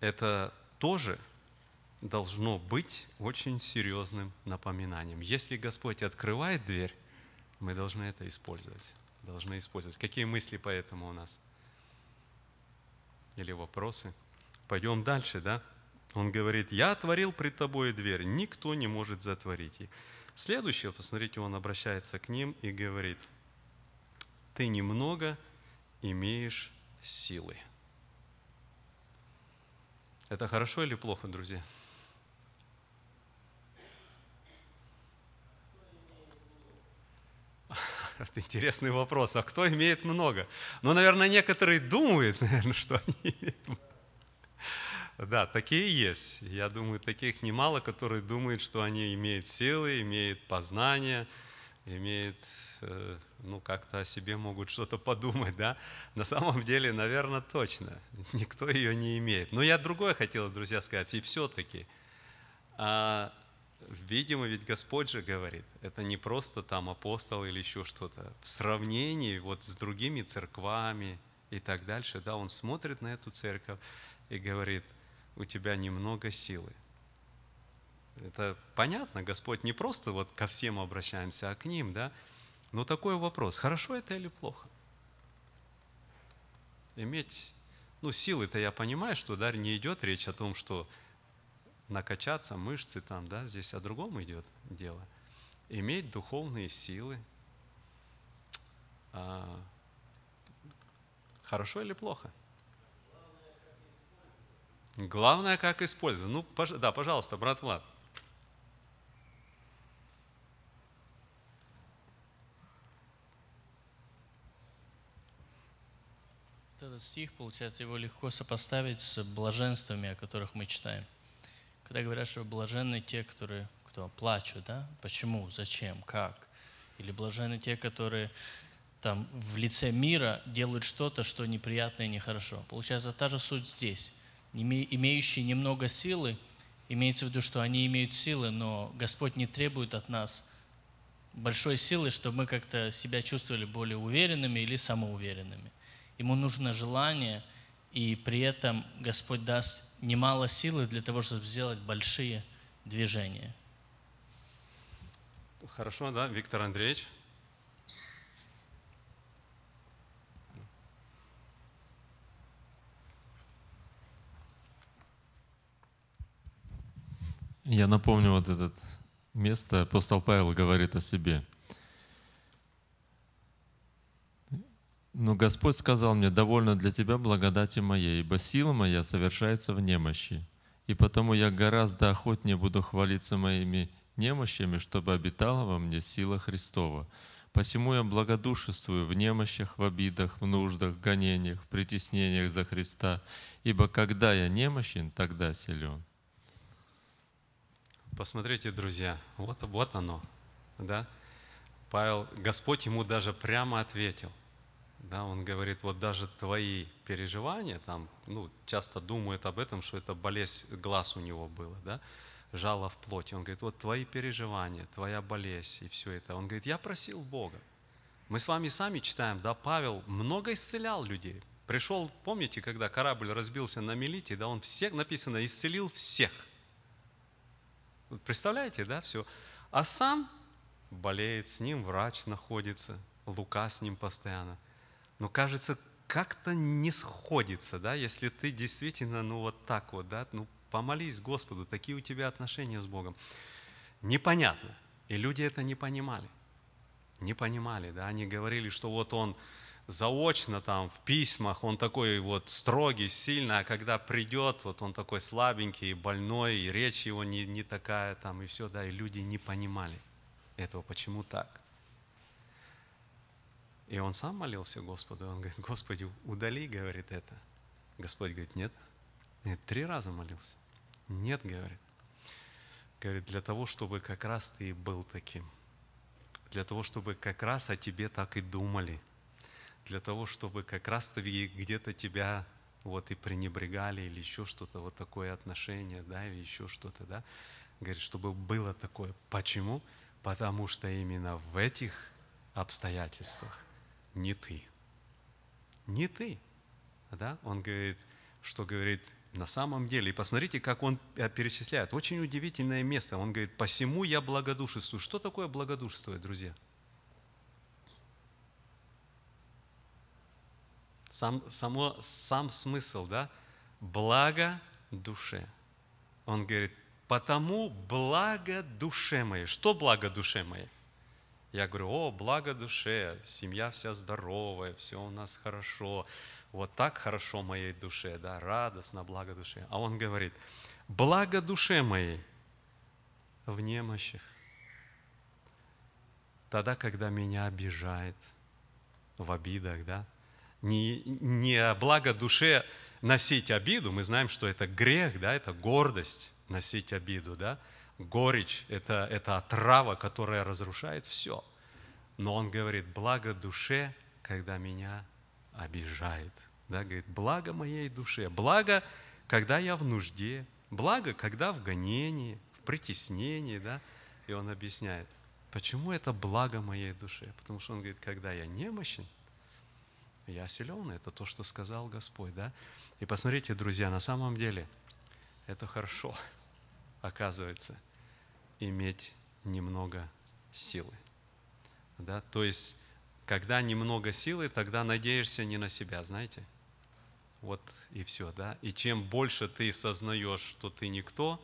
это тоже должно быть очень серьезным напоминанием. Если Господь открывает дверь, мы должны это использовать. Должны использовать. Какие мысли по этому у нас? Или вопросы? Пойдем дальше, да? Он говорит, я отворил пред тобой дверь, никто не может затворить. И следующее, посмотрите, он обращается к ним и говорит, ты немного имеешь силы. Это хорошо или плохо, друзья? Это интересный вопрос. А кто имеет много? Ну, наверное, некоторые думают, наверное, что они имеют много. Да, такие есть. Я думаю, таких немало, которые думают, что они имеют силы, имеют познание, имеют, э, ну, как-то о себе могут что-то подумать, да. На самом деле, наверное, точно. Никто ее не имеет. Но я другое хотел, друзья, сказать. И все-таки, а, видимо, ведь Господь же говорит, это не просто там апостол или еще что-то. В сравнении вот с другими церквами и так дальше, да, Он смотрит на эту церковь и говорит – у тебя немного силы. Это понятно, Господь не просто вот ко всем обращаемся, а к ним, да? Но такой вопрос, хорошо это или плохо? Иметь, ну, силы-то я понимаю, что, да, не идет речь о том, что накачаться, мышцы там, да, здесь о другом идет дело. Иметь духовные силы. А, хорошо или плохо? Главное, как использовать. Ну, пож... да, пожалуйста, брат Влад. Этот стих, получается, его легко сопоставить с блаженствами, о которых мы читаем. Когда говорят, что блаженны те, которые кто плачут, да? Почему, зачем, как? Или блаженны те, которые там в лице мира делают что-то, что неприятно и нехорошо. Получается, та же суть здесь имеющие немного силы, имеется в виду, что они имеют силы, но Господь не требует от нас большой силы, чтобы мы как-то себя чувствовали более уверенными или самоуверенными. Ему нужно желание, и при этом Господь даст немало силы для того, чтобы сделать большие движения. Хорошо, да, Виктор Андреевич? Я напомню вот это место, апостол Павел говорит о себе. Но Господь сказал мне, довольно для тебя благодати моей, ибо сила моя совершается в немощи. И потому я гораздо охотнее буду хвалиться моими немощами, чтобы обитала во мне сила Христова. Посему я благодушествую в немощах, в обидах, в нуждах, в гонениях, в притеснениях за Христа, ибо когда я немощен, тогда силен. Посмотрите, друзья, вот, вот оно, да. Павел, Господь ему даже прямо ответил, да, он говорит, вот даже твои переживания, там, ну, часто думают об этом, что это болезнь глаз у него было, да, жало в плоти. Он говорит, вот твои переживания, твоя болезнь и все это. Он говорит, я просил Бога. Мы с вами сами читаем, да, Павел много исцелял людей. Пришел, помните, когда корабль разбился на Мелите, да, он всех, написано, исцелил всех – Представляете, да, все. А сам болеет, с ним врач находится, Лука с ним постоянно. Но кажется, как-то не сходится, да, если ты действительно, ну вот так вот, да, ну помолись Господу, такие у тебя отношения с Богом. Непонятно. И люди это не понимали. Не понимали, да, они говорили, что вот он заочно там в письмах, он такой вот строгий, сильный, а когда придет, вот он такой слабенький, больной, и речь его не, не такая там, и все, да, и люди не понимали этого, почему так. И он сам молился Господу, он говорит, Господи, удали, говорит, это. Господь говорит, нет. И три раза молился. Нет, говорит. Говорит, для того, чтобы как раз ты был таким. Для того, чтобы как раз о тебе так и думали. Для того, чтобы как раз где-то тебя вот и пренебрегали или еще что-то, вот такое отношение, да, или еще что-то, да. Говорит, чтобы было такое. Почему? Потому что именно в этих обстоятельствах не ты. Не ты. Да? Он говорит, что говорит, на самом деле, и посмотрите, как он э, перечисляет. Очень удивительное место. Он говорит, посему я благодушествую. Что такое благодушествовать, друзья? Сам, само, сам смысл, да? Благо душе. Он говорит, потому благо душе моей. Что благо душе моей? Я говорю, о, благо душе, семья вся здоровая, все у нас хорошо, вот так хорошо моей душе, да, радостно, благо душе. А он говорит, благо душе моей в немощах, тогда, когда меня обижает, в обидах, да, не, не благо душе носить обиду, мы знаем, что это грех, да, это гордость носить обиду, да, горечь – это, это отрава, которая разрушает все. Но он говорит, благо душе, когда меня обижает. Да, говорит, благо моей душе, благо, когда я в нужде, благо, когда в гонении, в притеснении. Да? И он объясняет, почему это благо моей душе. Потому что он говорит, когда я немощен, я силен, это то, что сказал Господь. Да? И посмотрите, друзья, на самом деле это хорошо, оказывается – иметь немного силы. Да? То есть, когда немного силы, тогда надеешься не на себя, знаете? Вот и все, да? И чем больше ты сознаешь, что ты никто,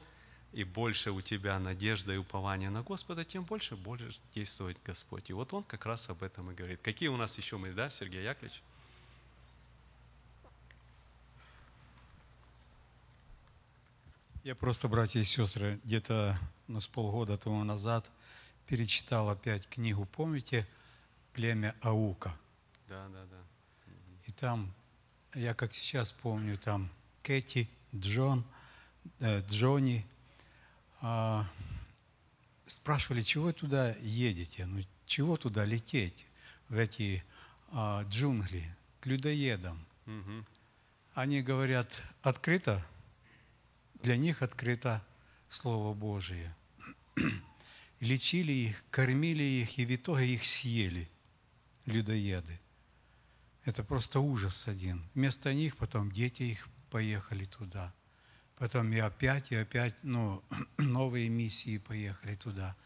и больше у тебя надежда и упование на Господа, тем больше больше действует Господь. И вот Он как раз об этом и говорит. Какие у нас еще мы, да, Сергей Яковлевич? Я просто, братья и сестры, где-то ну, с полгода тому назад перечитал опять книгу, помните, «Племя Аука». Да, да, да. И там, я как сейчас помню, там Кэти, Джон, э, Джонни э, спрашивали, чего туда едете, ну чего туда лететь, в эти э, джунгли, к людоедам. Угу. Они говорят, открыто – для них открыто Слово Божие. Лечили их, кормили их, и в итоге их съели людоеды. Это просто ужас один. Вместо них потом дети их поехали туда. Потом и опять, и опять, ну, новые миссии поехали туда.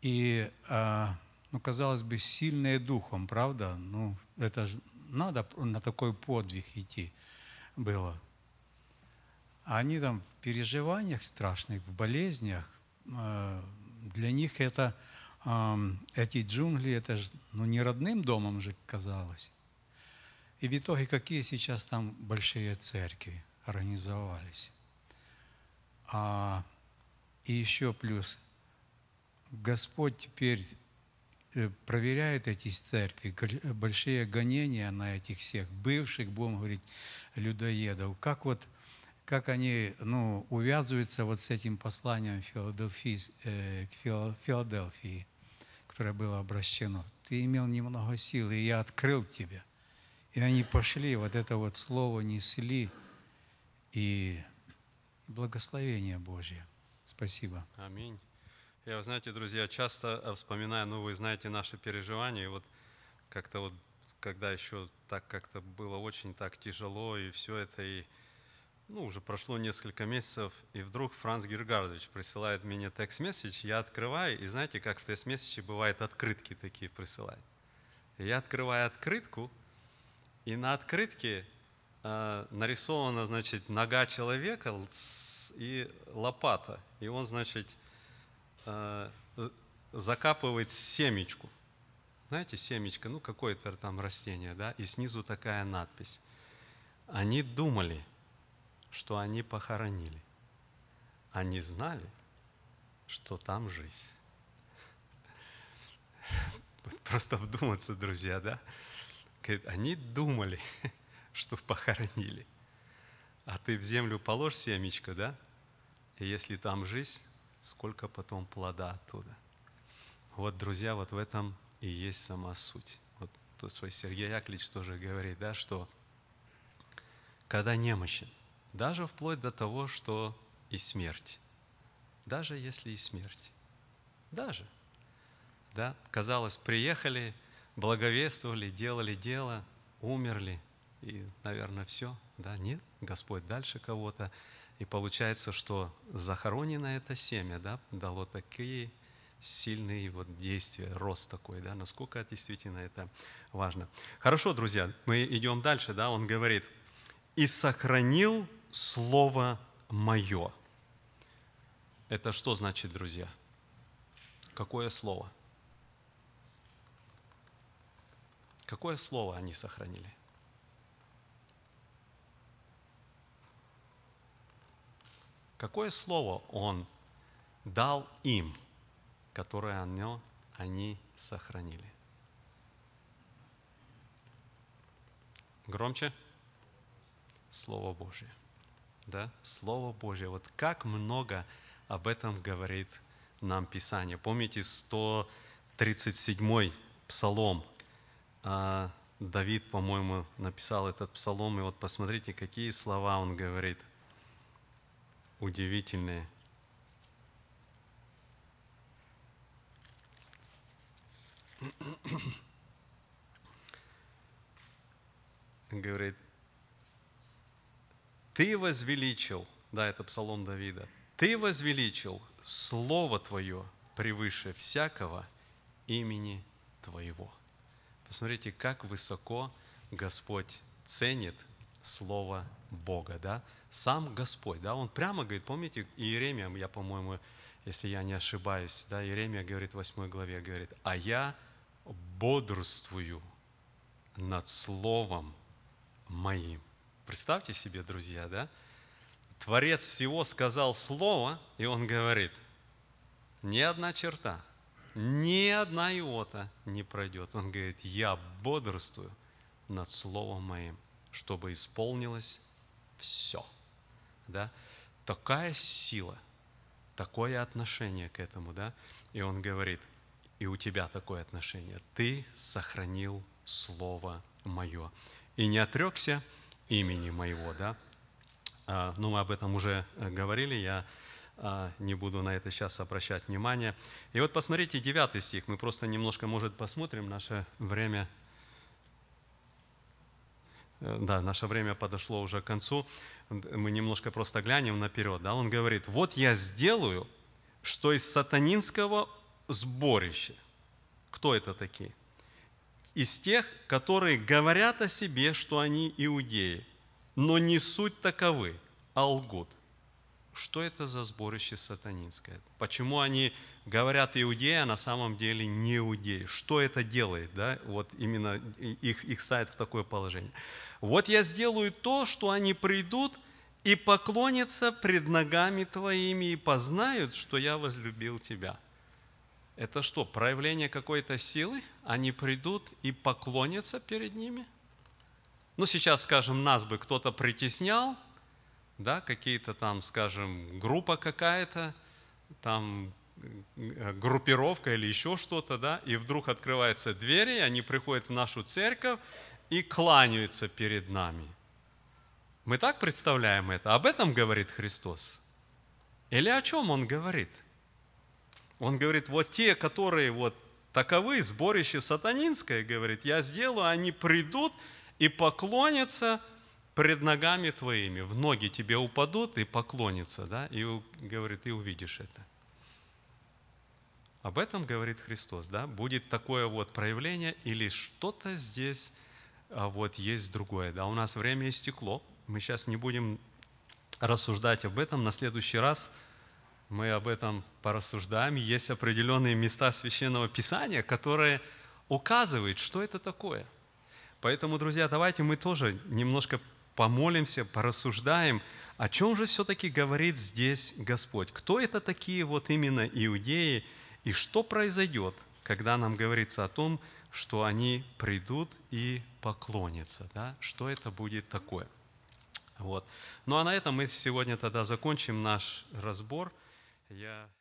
И, а, ну, казалось бы, сильные духом, правда? Ну, это же надо на такой подвиг идти было. Они там в переживаниях страшных, в болезнях, э, для них это, эти джунгли, это же ну, не родным домом же казалось. И в итоге какие сейчас там большие церкви организовались. А, и еще плюс, Господь теперь э, проверяет эти церкви, большие гонения на этих всех бывших, будем говорить, людоедов. Как вот как они ну, увязываются вот с этим посланием Филадельфии, э, Филадельфии, которое было обращено. Ты имел немного силы, и я открыл тебя. И они пошли, вот это вот слово несли, и благословение Божье. Спасибо. Аминь. Я, знаете, друзья, часто э, вспоминаю, ну, вы знаете наши переживания, и вот как-то вот, когда еще так как-то было очень так тяжело, и все это, и ну, уже прошло несколько месяцев, и вдруг Франц Гергардович присылает мне текст-месседж, я открываю, и знаете, как в текст-месседже бывает открытки такие присылают. Я открываю открытку, и на открытке э, нарисована, значит, нога человека и лопата. И он, значит, э, закапывает семечку. знаете, семечко, ну какое-то там растение, да, и снизу такая надпись. Они думали, что они похоронили. Они знали, что там жизнь. Просто вдуматься, друзья, да? Они думали, что похоронили. А ты в землю положь семечко, да? И если там жизнь, сколько потом плода оттуда. Вот, друзья, вот в этом и есть сама суть. Вот тут свой Сергей Яковлевич тоже говорит, да, что когда немощен, даже вплоть до того, что и смерть, даже если и смерть, даже, да, казалось, приехали, благовествовали, делали дело, умерли, и, наверное, все, да, нет, Господь дальше кого-то, и получается, что захоронено это семя, да, дало такие сильные вот действия, рост такой, да, насколько действительно это важно. Хорошо, друзья, мы идем дальше, да, он говорит, «И сохранил Слово Мое». Это что значит, друзья? Какое слово? Какое слово они сохранили? Какое слово он дал им, которое оно, они сохранили? Громче. Слово Божье. Да? Слово Божье. Вот как много об этом говорит нам Писание. Помните 137 псалом? А, Давид, по-моему, написал этот псалом, и вот посмотрите, какие слова он говорит – удивительные. Говорит, ты возвеличил, да, это псалом Давида, ты возвеличил Слово Твое превыше всякого имени Твоего. Посмотрите, как высоко Господь ценит Слово Бога, да? сам Господь, да, он прямо говорит, помните, Иеремия, я, по-моему, если я не ошибаюсь, да, Иеремия говорит в 8 главе, говорит, а я бодрствую над Словом моим. Представьте себе, друзья, да? Творец всего сказал Слово, и он говорит, ни одна черта, ни одна иота не пройдет. Он говорит, я бодрствую над Словом моим, чтобы исполнилось все да, такая сила, такое отношение к этому, да, и он говорит, и у тебя такое отношение, ты сохранил Слово Мое, и не отрекся имени Моего, да, а, ну, мы об этом уже э, говорили, я а, не буду на это сейчас обращать внимание. И вот посмотрите, 9 стих, мы просто немножко, может, посмотрим, наше время Э, да, наше время подошло уже к концу, мы немножко просто глянем наперед. Да? Он говорит, вот я сделаю, что из сатанинского сборища. Кто это такие? Из тех, которые говорят о себе, что они иудеи, но не суть таковы, а лгут. Что это за сборище сатанинское? Почему они говорят иудеи, а на самом деле не иудеи? Что это делает? Да? Вот именно их, их ставит в такое положение. Вот я сделаю то, что они придут и поклонятся пред ногами твоими и познают, что я возлюбил тебя. Это что, проявление какой-то силы? Они придут и поклонятся перед ними? Ну, сейчас, скажем, нас бы кто-то притеснял, да, какие-то там, скажем, группа какая-то, там э, группировка или еще что-то, да, и вдруг открываются двери, они приходят в нашу церковь, и кланяются перед нами. Мы так представляем это? Об этом говорит Христос? Или о чем Он говорит? Он говорит, вот те, которые вот таковы, сборище сатанинское, говорит, я сделаю, они придут и поклонятся пред ногами твоими, в ноги тебе упадут и поклонятся, да, и говорит, и увидишь это. Об этом говорит Христос, да, будет такое вот проявление или что-то здесь а вот есть другое. Да, у нас время истекло. Мы сейчас не будем рассуждать об этом. На следующий раз мы об этом порассуждаем. Есть определенные места Священного Писания, которые указывает, что это такое. Поэтому, друзья, давайте мы тоже немножко помолимся, порассуждаем, о чем же все-таки говорит здесь Господь. Кто это такие вот именно иудеи, и что произойдет, когда нам говорится о том, что они придут и поклонятся, да? что это будет такое. Вот. Ну а на этом мы сегодня тогда закончим наш разбор. Я